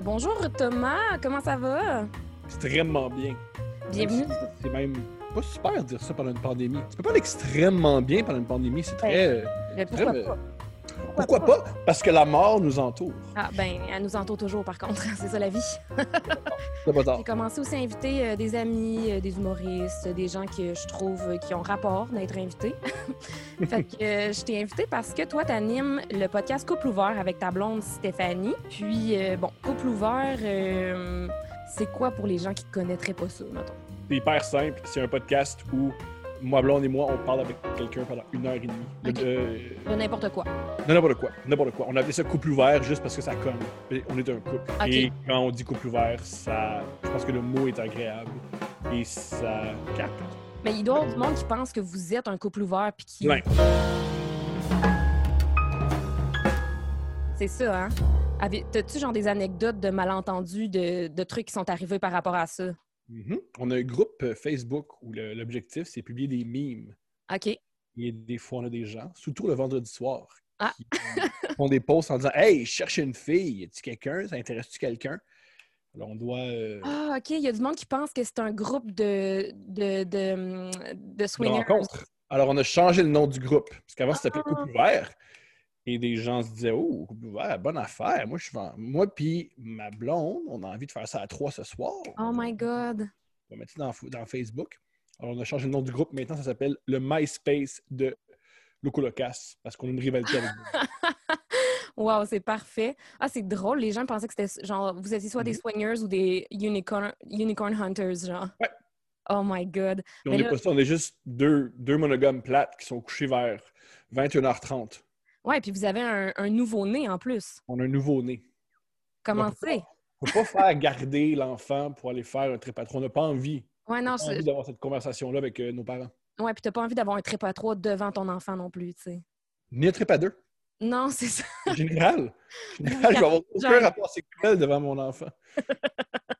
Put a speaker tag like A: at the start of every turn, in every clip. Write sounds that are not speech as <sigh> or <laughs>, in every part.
A: bonjour Thomas, comment ça va?
B: Extrêmement bien.
A: Bienvenue.
B: C'est même pas super de dire ça pendant une pandémie. Tu peux pas aller extrêmement bien pendant une pandémie, c'est très.
A: Mais pourquoi
B: très-
A: pas?
B: Pourquoi pas? Parce que la mort nous entoure.
A: Ah ben, elle nous entoure toujours par contre, <laughs> c'est ça la vie.
B: C'est pas tard.
A: J'ai commencé aussi à inviter euh, des amis, euh, des humoristes, des gens que je trouve euh, qui ont rapport d'être invités. <laughs> fait que je t'ai invité parce que toi, tu animes le podcast Couple ouvert avec ta blonde Stéphanie. Puis, bon, Couple ouvert, c'est quoi pour les gens qui ne connaîtraient pas ça, mettons?
B: C'est hyper simple. C'est un podcast où moi, blonde et moi, on parle avec quelqu'un pendant une heure et demie. Euh,
A: De n'importe quoi.
B: non, n'importe quoi. N'importe quoi. On appelait ça couple ouvert juste parce que ça colle. On est un couple. Et quand on dit couple ouvert, ça, je pense que le mot est agréable et ça capte.
A: Mais il doit y avoir du monde qui pense que vous êtes un couple ouvert puis qui.
B: Ouais.
A: C'est ça, hein? T'as-tu genre des anecdotes de malentendus, de, de trucs qui sont arrivés par rapport à ça?
B: Mhm. On a un groupe euh, Facebook où l'objectif, c'est publier des mimes.
A: OK.
B: Et des fois, on a des gens, surtout le vendredi soir,
A: Ah.
B: qui font des posts en disant Hey, je cherche une fille, y a-tu quelqu'un? Ça intéresse-tu quelqu'un? Alors, on doit. euh,
A: Ah, OK. Il y a du monde qui pense que c'est un groupe de, de, de, de swingers.
B: Alors, on a changé le nom du groupe. Parce qu'avant, c'était
A: Ah.
B: Couple ouvert. Et des gens se disaient Oh, ouvert, bonne affaire. Moi, je suis Moi, puis ma blonde, on a envie de faire ça à trois ce soir.
A: Oh my God.
B: On va mettre ça dans, dans Facebook. Alors, on a changé le nom du groupe. Maintenant, ça s'appelle le MySpace de Locolocas. Parce qu'on a une rivalité avec. <laughs>
A: Wow, c'est parfait. Ah, c'est drôle. Les gens pensaient que c'était genre, vous étiez soit des
B: Mhm.
A: swingers ou des unicorn, unicorn hunters, genre.
B: Ouais.
A: Oh my God.
B: On pas ça, on est juste deux, deux monogames plates qui sont couchés vers 21h30.
A: Ouais, puis vous avez un, un nouveau-né en plus.
B: On a un nouveau-né.
A: Comment c'est?
B: On ne peut pas faire garder l'enfant pour aller faire un trépatron. On n'a pas envie,
A: Ouais, non,
B: pas envie d'avoir cette conversation-là avec euh, nos parents.
A: ouais, puis t'as pas envie d'avoir un trip à trois devant ton enfant non plus, tu sais.
B: Ni un trip à deux.
A: Non, c'est ça.
B: En général. Général, je vais avoir aucun rapport sexuel devant mon enfant. <laughs>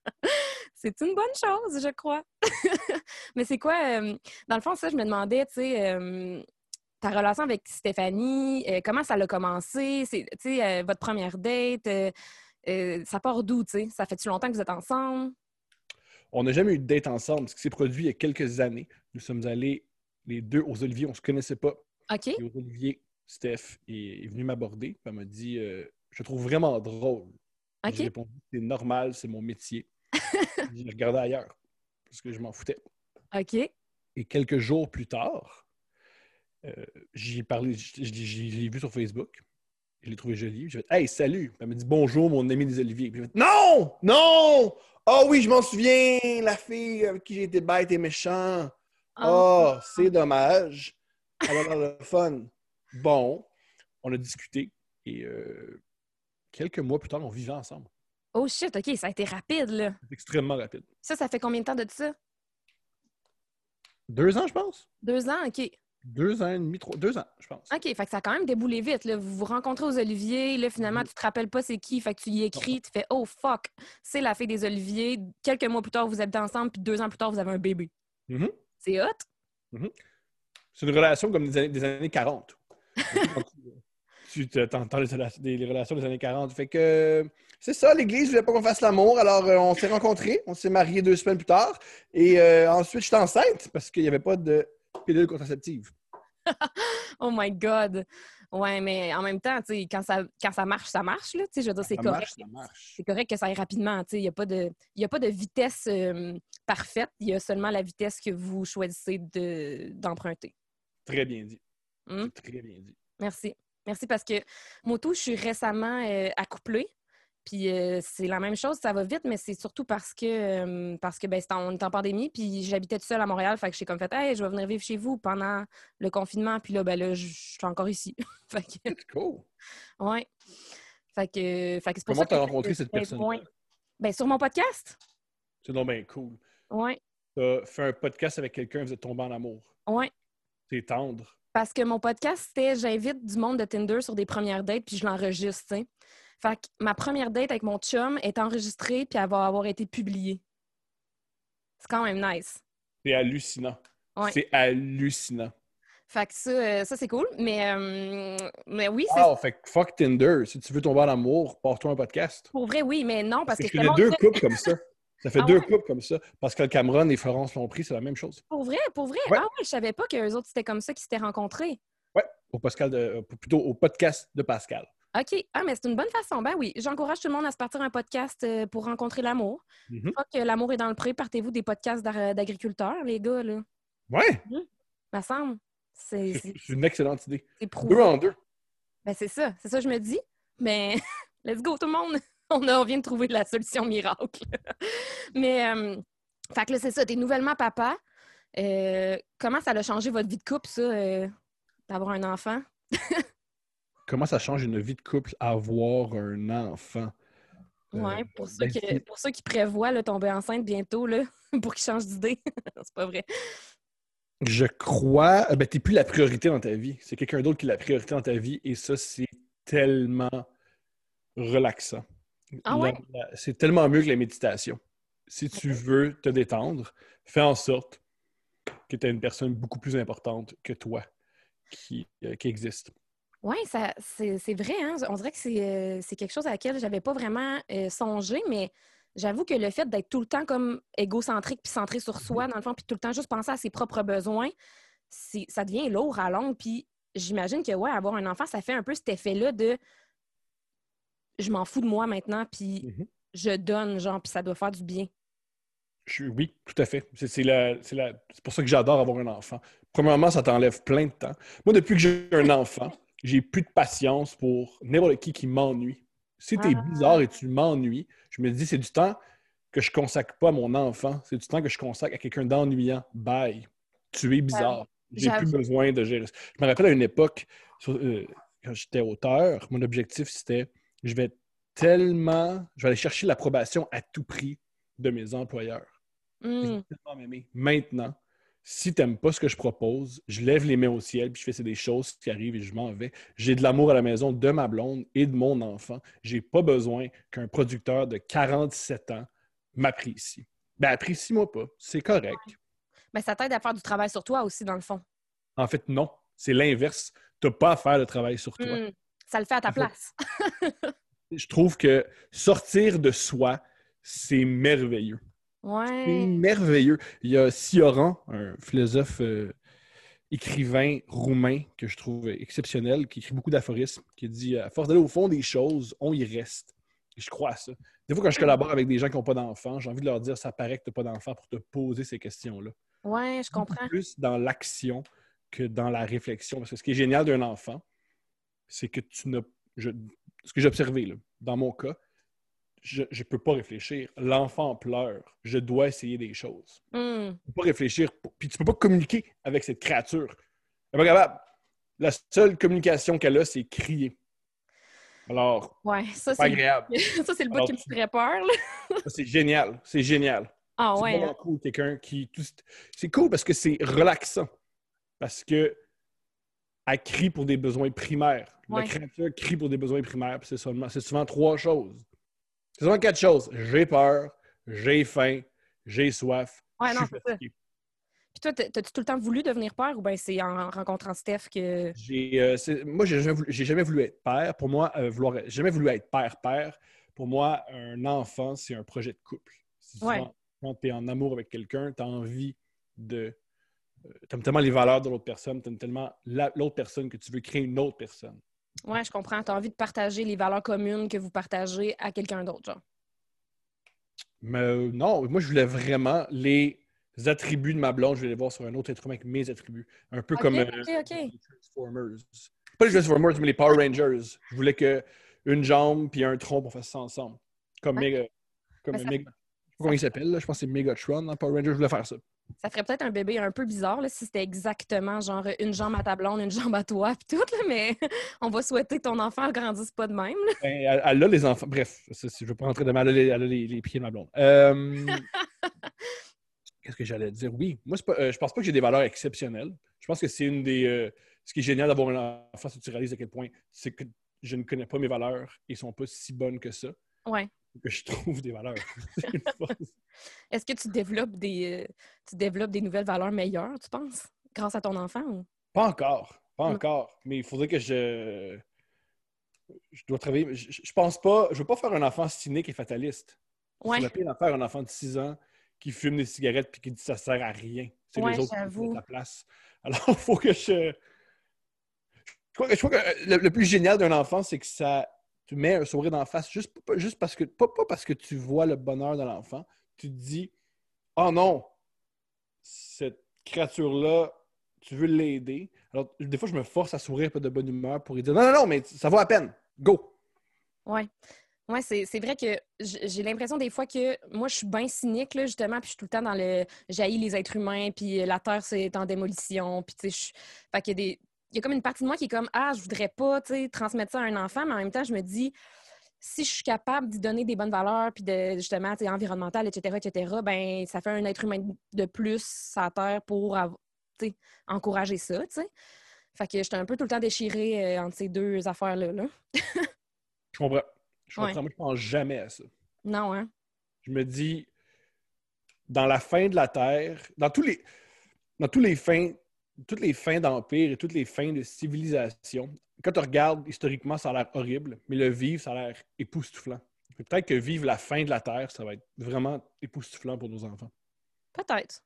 A: C'est une bonne chose, je crois. <laughs> Mais c'est quoi, euh, dans le fond, ça, je me demandais, tu sais, euh, ta relation avec Stéphanie, euh, comment ça a commencé? C'est, euh, votre première date, euh, euh, ça part d'où, tu sais? Ça fait-tu longtemps que vous êtes ensemble?
B: On n'a jamais eu de date ensemble. Ce qui s'est produit il y a quelques années. Nous sommes allés les deux aux Oliviers. On ne se connaissait pas.
A: OK.
B: Et aux Oliviers, Steph est, est venu m'aborder. Elle m'a dit Je te trouve vraiment drôle.
A: OK.
B: J'ai répondu C'est normal, c'est mon métier. <laughs> J'ai regardé ailleurs parce que je m'en foutais.
A: OK.
B: Et quelques jours plus tard, euh, j'y ai parlé, l'ai vu sur Facebook. Je l'ai trouvé joli. J'ai fait Hey, salut! Elle m'a dit Bonjour, mon ami des Oliviers. Puis j'ai fait Non! Non! Ah oui, je m'en souviens, la fille avec qui j'ai été bête et méchant. Oh, c'est dommage. Alors, le fun. Bon, on a discuté et euh, quelques mois plus tard, on vivait ensemble.
A: Oh shit, OK, ça a été rapide, là.
B: Extrêmement rapide.
A: Ça, ça fait combien de temps de ça?
B: Deux ans, je pense.
A: Deux ans, OK.
B: Deux ans et demi, trois. Deux ans, je pense.
A: OK, fait que ça a quand même déboulé vite. Là. Vous vous rencontrez aux Oliviers, là, finalement,
B: Mhm.
A: tu te rappelles pas c'est qui, fait que tu y écris, tu fais « Oh, fuck! C'est la fille des Oliviers. » Quelques mois plus tard, vous habitez ensemble, puis deux ans plus tard, vous avez un bébé.
B: Mhm.
A: C'est hot?
B: C'est une relation comme des années, des années 40. <laughs> tu tu entends les, les- relations des années 40. Fait que c'est ça, l'Église voulait pas qu'on fasse l'amour. Alors, euh, on s'est rencontrés. On s'est mariés deux semaines plus tard. Et euh, ensuite, j'étais enceinte parce qu'il n'y avait pas de pilule contraceptive. <laughs>
A: Oh my God! Ouais, mais en même temps, quand ça, quand ça marche, ça marche, là. Je veux dire, c'est correct.
B: marche, ça marche.
A: C'est correct que ça aille rapidement. Il n'y a, pas de- y a pas de vitesse euh, parfaite. Il y a seulement la vitesse que vous choisissez de- d'emprunter.
B: Très bien dit.
A: Hmm?
B: Très bien dit.
A: Merci. Merci parce que Moto, je suis récemment euh, accouplée. Puis euh, c'est la même chose, ça va vite, mais c'est surtout parce que euh, parce que ben, c'est en- on est en pandémie, puis j'habitais toute seule à Montréal, fait que j'ai comme fait Hey, je vais venir vivre chez vous pendant le confinement, puis là, ben là, je suis encore ici. <laughs> fait que,
B: C'est cool.
A: ouais. Fait que, fait que c'est pour
B: Comment t'as rencontré cette personne?
A: Ben, sur mon podcast.
B: C'est bien cool.
A: Ouais,
B: T'as fait un podcast avec quelqu'un, vous êtes tombé en amour.
A: ouais.
B: C'est tendre.
A: Parce que mon podcast, c'était j'invite du monde de Tinder sur des premières dates, puis je l'enregistre, tu sais. Fait que ma première date avec mon chum est enregistrée, puis elle va avoir été publiée. C'est quand même nice.
B: C'est hallucinant.
A: Ouais.
B: C'est hallucinant.
A: Fait que ça, euh, ça c'est cool. Mais, euh, mais oui, c'est
B: Wow, fait que fuck Tinder. Si tu veux tomber en amour, porte-toi un podcast.
A: pour vrai, oui, mais non, parce que,
B: je connais deux couples comme ça. Ça fait
A: Ah
B: deux
A: ouais?
B: couples comme ça. Pascal Cameron et Florence Lompré, c'est la même chose.
A: Pour vrai, pour vrai.
B: Ouais.
A: Ah ouais, je savais pas qu'eux autres, c'était comme ça qu'ils s'étaient rencontrés.
B: Ouais, au, Pascal de- euh, plutôt au podcast de Pascal.
A: OK. Ah, mais c'est une bonne façon. Ben oui, j'encourage tout le monde à se partir un podcast euh, pour rencontrer l'amour.
B: Mhm.
A: Une fois que l'amour est dans le pré, partez-vous des podcasts d'ar- d'agriculteurs, les gars, là.
B: Ouais,
A: Me semble. C'est
B: une excellente idée.
A: c'est.
B: Deux en deux.
A: Ben c'est ça. C'est ça que je me dis. Mais <laughs> let's go, tout le monde. <laughs> On, a- on vient de trouver la solution miracle. <laughs> mais, euh, fait que là, c'est ça. T'es nouvellement papa. Euh, comment ça a changé votre vie de couple, ça, euh, d'avoir un enfant?
B: Comment ça change une vie de couple avoir un enfant? Euh,
A: Ouais, pour, ceux
B: ben,
A: pour ceux qui prévoient là, tomber enceinte bientôt, là, <laughs> pour qu'ils changent d'idée. <laughs> c'est pas vrai.
B: Je crois. euh, Ben, t'es plus la priorité dans ta vie. C'est quelqu'un d'autre qui est la priorité dans ta vie. Et ça, c'est tellement relaxant.
A: Ah ouais?
B: C'est tellement mieux que la méditation. Si tu veux te détendre, fais en sorte que tu as une personne beaucoup plus importante que toi qui, euh, qui existe.
A: Oui, ça, c'est, vrai. Hein? On dirait que c'est, euh, quelque chose à laquelle j'avais pas vraiment euh, songé, mais j'avoue que le fait d'être tout le temps comme égocentrique puis centré sur soi, dans le fond, puis tout le temps juste penser à ses propres besoins, ça devient lourd à longue. Puis j'imagine que, ouais, avoir un enfant, ça fait un peu cet effet-là de je m'en fous de moi maintenant, puis
B: Mhm.
A: je donne, genre, puis ça doit faire du bien.
B: Je- oui, tout à fait. C'est c'est la- c'est la- c'est pour ça que j'adore avoir un enfant. Premièrement, ça t'enlève plein de temps. Moi, depuis que j'ai un enfant, j'ai plus de patience pour n'importe qui qui m'ennuie. Si tu es
A: Ah.
B: bizarre et tu m'ennuies, je me dis, c'est du temps que je consacre pas à mon enfant. C'est du temps que je consacre à quelqu'un d'ennuyant. Bye. Tu es bizarre. J'ai plus besoin de gérer ça. Je me rappelle à une époque, sur- euh, quand j'étais auteur, mon objectif, c'était je vais tellement, je vais aller chercher l'approbation à tout prix de mes employeurs.
A: Hmm.
B: tellement m'aimer. Maintenant, si tu n'aimes pas ce que je propose, je lève les mains au ciel puis je fais c'est des choses qui arrivent et je m'en vais. J'ai de l'amour à la maison de ma blonde et de mon enfant. J'ai pas besoin qu'un producteur de 47 ans m'apprécie. Ben, apprécie-moi pas. C'est correct.
A: Ben, ça t'aide à faire du travail sur toi aussi, dans le fond.
B: En fait, non. C'est l'inverse. Tu n'as pas à faire le travail sur toi.
A: Hmm. Ça le fait à ta
B: En fait,
A: place. <laughs>
B: Je trouve que sortir de soi, c'est merveilleux. C'est merveilleux. Il y a Sioran, un philosophe euh, écrivain roumain que je trouve exceptionnel, qui écrit beaucoup d'aphorismes, qui dit à force d'aller au fond des choses, on y reste. Et je crois à ça. Des fois, quand je collabore avec des gens qui n'ont pas d'enfants, j'ai envie de leur dire ça paraît que tu n'as pas d'enfant pour te poser ces questions-là.
A: Ouais, je comprends.
B: Plus dans l'action que dans la réflexion. Parce que ce qui est génial d'un enfant, c'est que tu n'as. je- ce que j'ai observé, là, dans mon cas, je ne peux pas réfléchir. L'enfant pleure. Je dois essayer des choses.
A: Hmm.
B: Tu peux pas réfléchir. Puis tu peux pas communiquer avec cette créature. Elle est pas capable. La seule communication qu'elle a, c'est crier. Alors,
A: Ouais, ça,
B: c'est
A: c'est
B: agréable. <laughs>
A: ça, c'est le bout
B: Alors,
A: qui me ferait peur.
B: C'est génial. C'est génial.
A: Ah
B: c'est
A: ouais.
B: vraiment
A: hein.
B: cool, quelqu'un qui. tout- C'est cool parce que c'est relaxant. Parce que elle crie pour des besoins primaires.
A: Ouais.
B: La créature crie pour des besoins primaires. C'est seulement, c'est souvent trois choses. C'est souvent quatre choses. J'ai peur, j'ai faim, j'ai soif.
A: Ouais, non, c'est ça. Puis toi, t'as- t'as-tu tout le temps voulu devenir père ou bien c'est en rencontrant Steph que.
B: J'ai, euh, moi, j'ai jamais, voulu, jamais voulu être père. Pour moi, euh, vouloir, j'ai jamais voulu être père-père. Pour moi, un enfant, c'est un projet de couple. Souvent,
A: Ouais.
B: Quand tu es en amour avec quelqu'un, tu as envie de. tu aimes tellement les valeurs de l'autre personne, tu aimes tellement la- l'autre personne que tu veux créer une autre personne.
A: Ouais, je comprends. T'as envie de partager les valeurs communes que vous partagez à quelqu'un d'autre, genre.
B: Mais euh, non, moi, je voulais vraiment les attributs de ma blonde, je voulais les voir sur un autre être humain avec mes attributs. Un peu comme euh, les Transformers. Pas les Transformers, mais les Power Rangers. Je voulais que une jambe puis un tronc, on fasse ça ensemble. Comme,
A: Ouais.
B: méga, comme
A: Ben, ça-
B: méga- je sais pas comment il s'appelle, là. je pense que c'est Megatron dans Power Rangers. Je voulais faire ça.
A: Ça ferait peut-être un bébé un peu bizarre là, si c'était exactement genre une jambe à ta blonde, une jambe à toi, puis tout, là, mais <laughs> on va souhaiter que ton enfant ne grandisse pas de même. là.
B: Ben, elle, a les enfants. Bref, je ne veux pas rentrer dedans, mais elle a les, elle a les- les pieds de ma blonde. Euh, <laughs> Qu'est-ce que j'allais dire? Oui, moi, pas- euh, je pense pas que j'ai des valeurs exceptionnelles. Je pense que c'est une des. euh, ce qui est génial d'avoir un enfant, c'est que tu réalises à quel point c'est que je ne connais pas mes valeurs et ne sont pas si bonnes que ça.
A: Ouais.
B: Que je trouve des valeurs. <laughs>
A: Est-ce que tu développes des euh, tu développes des nouvelles valeurs meilleures, tu penses, grâce à ton enfant ou?
B: Pas encore. Pas
A: Mm.
B: encore. Mais il faudrait que je. Je dois travailler. Je, je pense pas. Je veux pas faire un enfant cynique et fataliste.
A: Ouais.
B: C'est la pire faire un enfant de 6 ans qui fume des cigarettes puis qui dit que ça sert à rien. C'est
A: Ouais,
B: les autres qui font ta place. <laughs> Alors, il faut que je. Je crois que, je crois que le, le plus génial d'un enfant, c'est que ça. Tu mets un sourire d'en face juste, juste parce que. Pas, pas parce que tu vois le bonheur de l'enfant. Tu te dis Oh non, cette créature-là, tu veux l'aider. Alors, des fois, je me force à sourire de bonne humeur pour lui dire Non, non, non, mais ça vaut à peine. Go!
A: Ouais. Ouais, c'est vrai que j'ai l'impression des fois que moi, je suis bien cynique, là, justement, puis je suis tout le temps dans le jaillis les êtres humains, puis la Terre, c'est en démolition, puis tu sais, je- fait a des. Il y a comme une partie de moi qui est comme Ah, je voudrais pas, tu sais, transmettre ça à un enfant, mais en même temps, je me dis si je suis capable d'y donner des bonnes valeurs, puis de justement, environnementales, etc., etc., ben ça fait un être humain de plus la Terre pour av- tu sais, encourager ça, tu sais. Fait que j'étais un peu tout le temps déchirée euh, entre ces deux affaires-là. Là.
B: Je comprends. Je comprends.
A: Ouais.
B: Moi, je pense jamais à ça.
A: Non, hein?
B: Je me dis, dans la fin de la Terre, dans tous les, dans tous les fins, toutes les fins d'empire et toutes les fins de civilisation, quand tu regardes historiquement, ça a l'air horrible, mais le vivre, ça a l'air époustouflant. Peut-être que vivre la fin de la Terre, ça va être vraiment époustouflant pour nos enfants.
A: Peut-être.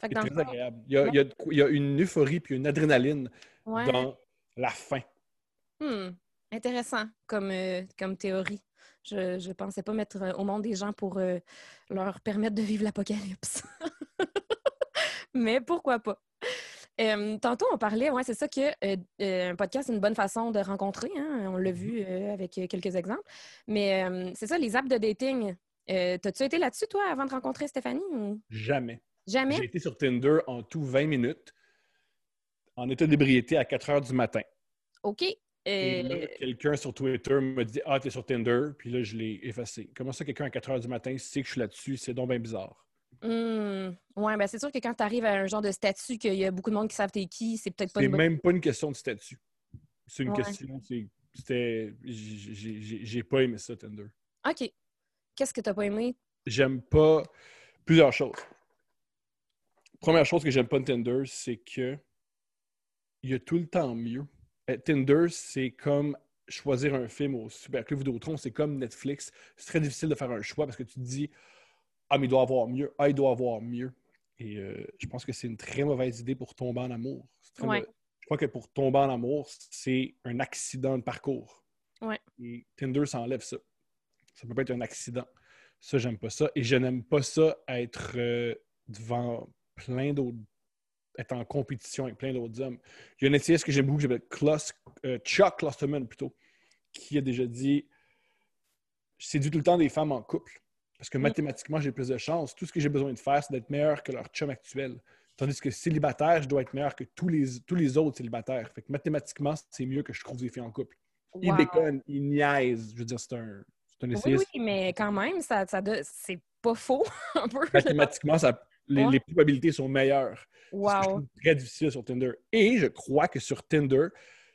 B: C'est
A: le
B: très agréable. Il y, a, il y a de quoi- il y a une euphorie puis une adrénaline
A: ouais.
B: dans la fin.
A: Hmm. Intéressant comme, euh, comme théorie. Je ne pensais pas mettre euh, au monde des gens pour euh, leur permettre de vivre l'apocalypse. <laughs> Mais pourquoi pas? Euh, tantôt, on parlait, ouais, c'est ça que euh, euh, un podcast, c'est une bonne façon de rencontrer. hein, On l'a vu euh, avec quelques exemples. Mais c'est ça, les apps de dating. T'as-tu été là-dessus, toi, avant de rencontrer Stéphanie? Ou...
B: Jamais.
A: Jamais?
B: J'ai été sur Tinder en tout 20 minutes, en état d'ébriété à 4 heures du matin.
A: OK.
B: Quelqu'un sur Twitter me dit Ah, t'es sur Tinder, puis là, je l'ai effacé. Comment ça, quelqu'un à 4 heures du matin sait que je suis là-dessus? C'est donc bien bizarre.
A: Hmm. Ouais, ben c'est sûr que quand tu arrives à un genre de statut qu'il y a beaucoup de monde qui savent t'es qui, c'est peut-être pas
B: C'est
A: bonne...
B: même pas une question de statut. C'est une
A: Ouais.
B: question, c'était. j'ai pas aimé ça, Tinder.
A: OK. Qu'est-ce que t'as pas aimé?
B: J'aime pas plusieurs choses. Première chose que j'aime pas de Tinder, c'est que il y a tout le temps mieux. Euh, Tinder, c'est comme choisir un film au Super Club Vidéotron, c'est comme Netflix. C'est très difficile de faire un choix parce que tu te dis Ah, mais il doit avoir mieux. Ah, il doit avoir mieux. Et euh, je pense que c'est une très mauvaise idée pour tomber en amour.
A: Ouais.
B: Je crois que pour tomber en amour, c'est un accident de parcours.
A: Ouais.
B: Et Tinder s'enlève ça. Ça peut pas être un accident. Ça, j'aime pas ça. Et je n'aime pas ça être euh, devant plein d'autres. être en compétition avec plein d'autres hommes. Il y a un essayiste que j'aime beaucoup qui s'appelle Klaus- euh, Chuck Klosterman, plutôt, qui a déjà dit Je séduis tout le temps des femmes en couple. Parce que
A: Mm.
B: mathématiquement, j'ai plus de chance. Tout ce que j'ai besoin de faire, c'est d'être meilleur que leur chum actuel. Tandis que célibataire, je dois être meilleur que tous les, tous les autres célibataires. Fait que mathématiquement, c'est mieux que je trouve des filles en couple. Il
A: Wow.
B: déconne, il niaise. Je veux dire, c'est un, c'est un
A: Oui,
B: essayiste.
A: oui, mais quand même, ça, ça c'est pas faux, <laughs> un peu.
B: Mathématiquement, ça- les,
A: Ouais.
B: les probabilités sont meilleures. C'est
A: Wow.
B: trouve très difficile sur Tinder. Et je crois que sur Tinder,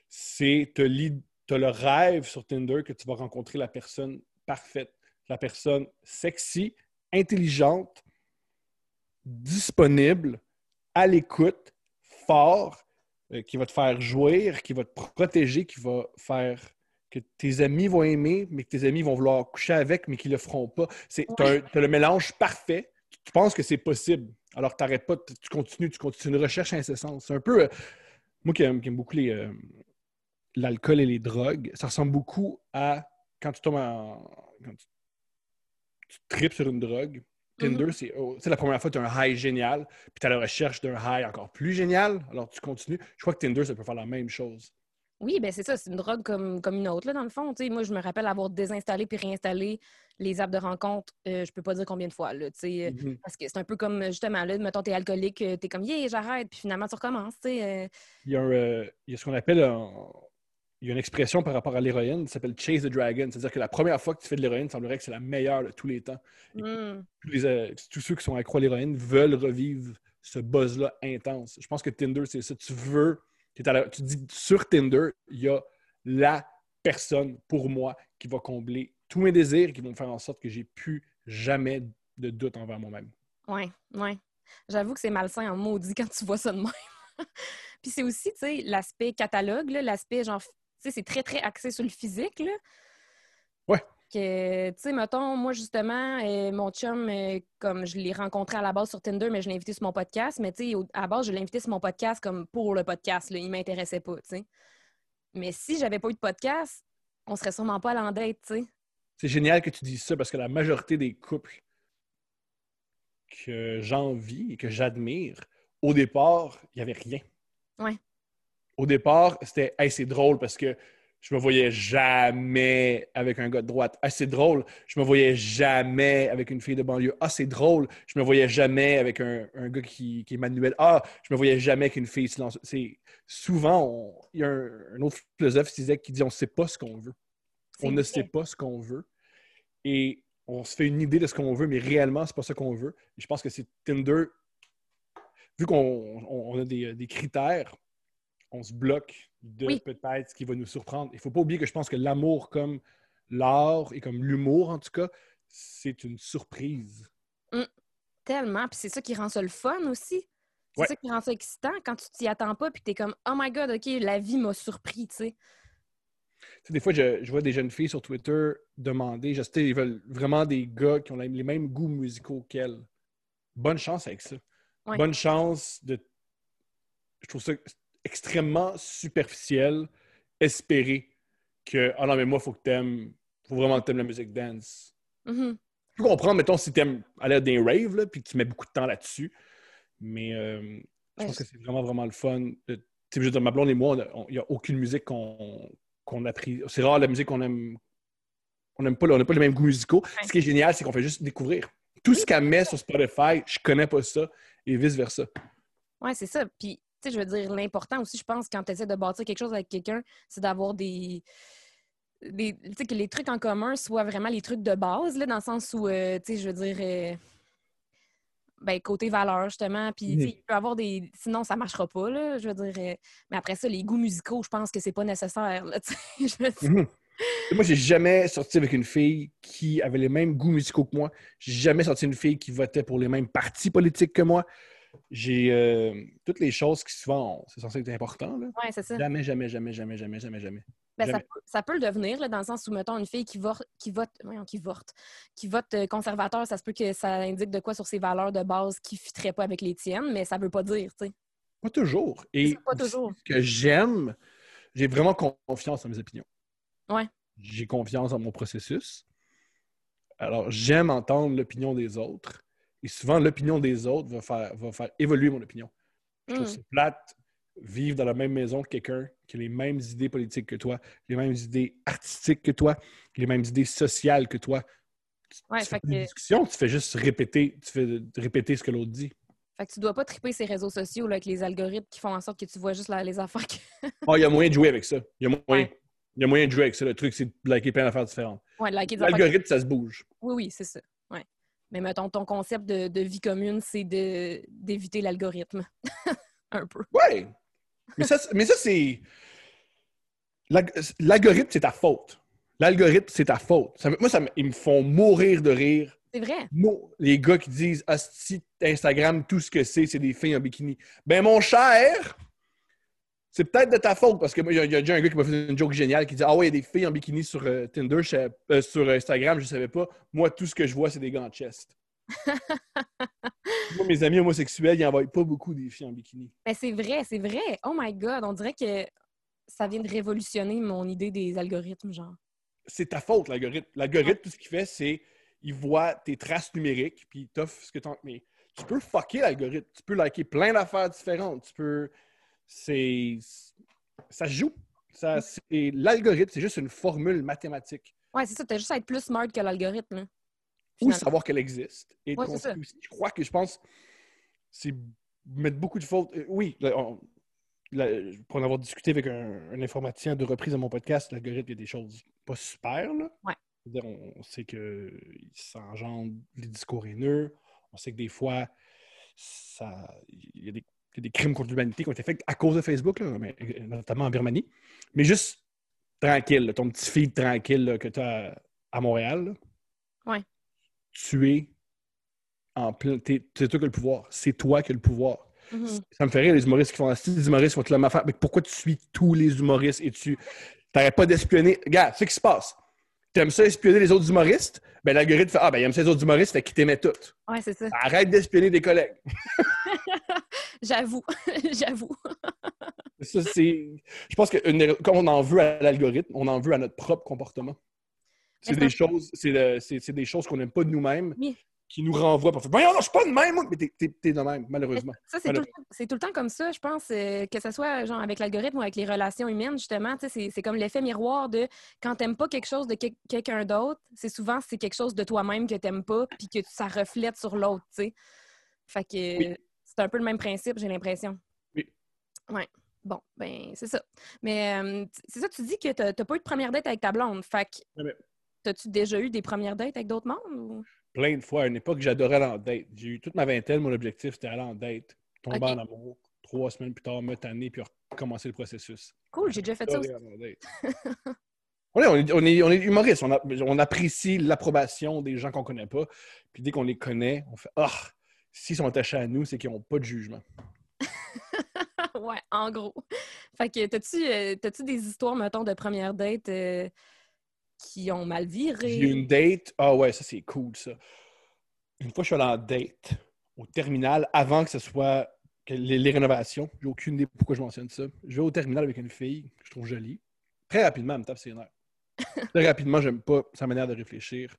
B: c'est as le rêve sur Tinder que tu vas rencontrer la personne parfaite, la personne sexy, intelligente, disponible, à l'écoute, fort, euh, qui va te faire jouir, qui va te protéger, qui va faire que tes amis vont aimer, mais que tes amis vont vouloir coucher avec, mais qu'ils le feront pas. C'est t'as le mélange parfait. Tu penses que c'est possible. Alors, t'arrêtes pas, tu continues, tu continues une recherche incessante. C'est un peu. euh, moi qui aime, qui aime beaucoup euh, l'alcool et les drogues, ça ressemble beaucoup à quand tu tombes en. Quand tu, tu tripes sur une drogue. Tinder, c'est oh, la première fois, tu as un high génial, puis tu as la recherche d'un high encore plus génial, alors tu continues. Je crois que Tinder, ça peut faire la même chose.
A: Oui, ben c'est ça, c'est une drogue comme, comme une autre, là, dans le fond. Tu sais, moi, je me rappelle avoir désinstallé puis réinstallé les apps de rencontre, euh, je peux pas dire combien de fois, là, euh,
B: Mhm.
A: parce que c'est un peu comme, justement, là, mettons, t'es alcoolique, euh, t'es comme, yeah, j'arrête, puis finalement, tu recommences, euh,
B: Il y a, un, euh, il y a ce qu'on appelle un- il y a une expression par rapport à l'héroïne qui s'appelle Chase the Dragon. C'est-à-dire que la première fois que tu fais de l'héroïne, il semblerait que c'est la meilleure de tous les temps. Et
A: hmm.
B: tous, les, euh, tous ceux qui sont accro à l'héroïne veulent revivre ce buzz-là intense. Je pense que Tinder, c'est ça. Tu veux, la- tu dis sur Tinder, il y a la personne pour moi qui va combler tous mes désirs et qui vont faire en sorte que j'ai plus jamais de doute envers moi-même.
A: Ouais, ouais. J'avoue que c'est malsain en maudit quand tu vois ça de même. <laughs> Puis c'est aussi, tu sais, l'aspect catalogue, l'aspect genre, sais, c'est très, très axé sur le physique, là.
B: Ouais.
A: Que, tu sais, mettons, moi, justement, euh, mon chum, euh, comme je l'ai rencontré à la base sur Tinder, mais je l'ai invité sur mon podcast, mais tu sais, à la base, je l'ai invité sur mon podcast comme pour le podcast, là. Il m'intéressait pas, tu sais. Mais si j'avais pas eu de podcast, on serait sûrement pas allé en date, tu sais.
B: C'est génial que tu dises ça parce que la majorité des couples que j'envie et que j'admire, au départ, il n'y avait rien.
A: Ouais.
B: Au départ, c'était Hey, c'est drôle parce que je me voyais jamais avec un gars de droite. Ah, c'est drôle. Je me voyais jamais avec une fille de banlieue. Ah, c'est drôle. Je me voyais jamais avec un, un gars qui, qui est manuel. Ah, je me voyais jamais avec une fille silencieuse. C'est souvent, il y a un, un autre philosophe, qui dit on ne sait pas ce qu'on veut. On ne sait pas ce qu'on veut. Et on se fait une idée de ce qu'on veut, mais réellement, c'est pas ça qu'on veut. Et je pense que c'est Tinder, vu qu'on on- on a des, des critères, on se bloque de
A: Oui.
B: peut-être ce qui va nous surprendre. Il ne faut pas oublier que je pense que l'amour comme l'art et comme l'humour, en tout cas, c'est une surprise.
A: Tellement. Puis c'est ça qui rend ça le fun aussi. C'est
B: Ouais.
A: ça qui rend ça excitant quand tu t'y attends pas, puis t'es comme, oh my god, OK, la vie m'a surpris, tu sais.
B: Tu des fois, je, je vois des jeunes filles sur Twitter demander, je sais, ils veulent vraiment des gars qui ont les les mêmes goûts musicaux qu'elles. Bonne chance avec ça.
A: Ouais.
B: Bonne chance de. Je trouve ça extrêmement superficiel, espérer que, ah non, mais moi, il faut que t'aimes, faut vraiment que t'aimes la musique dance.
A: Mhm.
B: Je peux comprendre, mettons, si t'aimes aller à des raves, là, puis que tu mets beaucoup de temps là-dessus. Mais euh, je
A: Ouais,
B: pense que c'est vraiment, vraiment le fun. de- Tu sais, je ma blonde et moi, il n'y a aucune musique qu'on qu'on a pris. C'est rare la musique qu'on aime. On n'aime pas, on n'a pas les mêmes goûts musicaux. Ce qui est génial, c'est qu'on fait juste découvrir. Tout ce qu'elle met sur Spotify, je connais pas ça et vice-versa.
A: Ouais, c'est ça. Puis, tu sais, je veux dire, l'important aussi, je pense, quand tu essaies de bâtir quelque chose avec quelqu'un, c'est d'avoir des. des tu sais, que les trucs en commun soient vraiment les trucs de base, là, dans le sens où, euh, tu sais, je veux dire. euh, ben, côté valeur, justement. Puis,
B: Mhm.
A: il peut avoir des. Sinon, ça marchera pas, là. Je veux dire. euh, Mais après ça, les goûts musicaux, je pense que c'est pas nécessaire, là, <laughs> tu sais. Je veux dire,
B: Mhm. Moi, j'ai jamais sorti avec une fille qui avait les mêmes goûts musicaux que moi. J'ai jamais sorti une fille qui votait pour les mêmes partis politiques que moi. J'ai euh, toutes les choses qui souvent, c'est censé être important. Là.
A: Ouais, c'est ça.
B: Jamais, jamais, jamais, jamais, jamais, jamais, jamais.
A: Ben, ça, peut, ça peut le devenir, là, dans le sens où, mettons, une fille qui vote, qui vote, voyons, qui vote, qui vote euh, conservateur, ça se peut que ça indique de quoi sur ses valeurs de base qui ne fitteraient pas avec les tiennes, mais ça veut pas dire, tu sais.
B: Pas toujours. Et
A: pas toujours.
B: ce que j'aime, j'ai vraiment confiance en mes opinions.
A: Ouais.
B: J'ai confiance en mon processus. Alors, j'aime entendre l'opinion des autres. Et souvent, l'opinion des autres va faire, va faire évoluer mon opinion. Je trouve
A: Mm.
B: ça plate vivre dans la même maison que quelqu'un qui a les mêmes idées politiques que toi, les mêmes idées artistiques que toi, les mêmes idées sociales que toi. Tu,
A: Ouais,
B: tu fais
A: que-
B: discussion, tu fais juste répéter, tu fais répéter ce que l'autre dit.
A: Fait que tu dois pas triper ces réseaux sociaux là, avec les algorithmes qui font en sorte que tu vois juste la- les affaires. que- <laughs>
B: Ah, il y a moyen de jouer avec ça. Il y a moyen,
A: Ouais.
B: il y a moyen de jouer avec ça. Le truc, c'est de liker plein d'affaires différentes.
A: Ouais, liker.
B: L'algorithme, ça se bouge.
A: Oui, oui, c'est ça. Mais mettons, ton concept de, de vie commune, c'est d'éviter l'algorithme. <laughs> Un peu.
B: Ouais. Mais ça, mais ça c'est. L'algorithme, c'est ta faute. L'algorithme, c'est ta faute. Ça moi, ça ils me font mourir de rire.
A: C'est vrai.
B: Les gars qui disent Asti, Instagram, tout ce que c'est, c'est des filles en bikini. Ben, mon cher, c'est peut-être de ta faute parce que moi, il y, a- il y a déjà un gars qui m'a fait une joke géniale qui dit Ah ouais, il y a des filles en bikini sur euh, Tinder, je euh, sur Instagram, je savais pas. Moi, tout ce que je vois, c'est des gants de chest. <laughs> moi, mes amis homosexuels, ils n'envoient pas beaucoup des filles en bikini.
A: Mais c'est vrai, c'est vrai. Oh my God, on dirait que ça vient de révolutionner mon idée des algorithmes, genre.
B: c'est ta faute, l'algorithme. L'algorithme, tout ce qu'il fait, c'est il voit tes traces numériques, puis il t'offre ce que tu Mais tu peux fucker l'algorithme. Tu peux liker plein d'affaires différentes. Tu peux. C'est. Ça se joue. Ça, c'est... L'algorithme, c'est juste une formule mathématique.
A: Ouais, c'est ça, t'as juste à être plus smart que l'algorithme. là.
B: Ou savoir qu'elle existe. Et
A: Ouais, ça.
B: aussi, je crois que je pense c'est mettre beaucoup de fautes. euh, oui, là, on- là, pour en avoir discuté avec un, un informaticien de reprise à mon podcast, l'algorithme, il y a des choses pas super. Là.
A: Ouais.
B: On sait que ça engendre les discours haineux. On sait que des fois, ça, il y a des, il y a des crimes contre l'humanité qui ont été faits à cause de Facebook, là, mais, euh, notamment en Birmanie. Mais juste tranquille, là, ton petit feed tranquille là, que tu as à Montréal.
A: Ouais.
B: Tu es en plein. C'est toi qui as le pouvoir. C'est toi qui as le pouvoir.
A: Mhm.
B: Ça me fait rire, les humoristes qui font ça. Les humoristes font tout la affaire. Mais pourquoi tu suis tous les humoristes et tu t'arrêtes pas d'espionner? Regarde, c'est ce qui se passe. T'aimes ça espionner les autres humoristes? Ben, l'algorithme fait Ah, ben, il aime ça les autres humoristes, fait qu'il t'aimait toutes.
A: Ouais, c'est ça.
B: Arrête d'espionner des collègues. <laughs>
A: J'avoue. <laughs> J'avoue.
B: Ça, c'est. Je pense que une quand on en veut à l'algorithme, on en veut à notre propre comportement. C'est des
A: ça-
B: choses, c'est le- c'est- c'est des choses qu'on n'aime pas de nous-mêmes, qui nous renvoient. Pour faire, Voyons, je suis pas de même, mais t'es- de même, malheureusement.
A: Ça, c'est tout, le temps- c'est tout le temps comme ça, je pense, euh, que ce soit genre avec l'algorithme ou avec les relations humaines, justement. C'est comme l'effet miroir de quand t'aimes pas quelque chose de quel- quelqu'un d'autre, c'est souvent c'est quelque chose de toi-même que t'aimes pas, puis que ça reflète sur l'autre, tu sais. Fait que
B: Oui.
A: C'est un peu le même principe, j'ai l'impression.
B: Oui.
A: Ouais. Bon, ben, c'est ça. Mais euh, c'est ça, tu dis que t'as t'as pas eu de première date avec ta blonde. Fait que t'as-tu déjà eu des premières dates avec d'autres mondes? Ou...
B: Plein de fois, à une époque, j'adorais aller en date. J'ai eu toute ma vingtaine, mon objectif, c'était aller en date, tomber en amour, trois semaines plus tard, me tanner, puis recommencer le processus.
A: Cool, j'ai déjà fait ça aussi. <laughs>
B: On, est, on, est, on, est, humoristes, on, a- on apprécie l'approbation des gens qu'on connaît pas, puis dès qu'on les connaît, on fait Ah, s'ils sont attachés à nous, c'est qu'ils n'ont pas de jugement. <laughs>
A: ouais, en gros. Fait que, t'as-tu, euh, t'as-tu des histoires, mettons, de première date euh, qui ont mal viré?
B: J'ai une date. Ah ouais, ça c'est cool ça. Une fois, je suis allé en date au terminal avant que ce soit que les, les rénovations. J'ai aucune idée pourquoi je mentionne ça. Je vais au terminal avec une fille que je trouve jolie. Très rapidement, elle me tape ses nerfs. <laughs> Très rapidement, j'aime pas sa manière de réfléchir.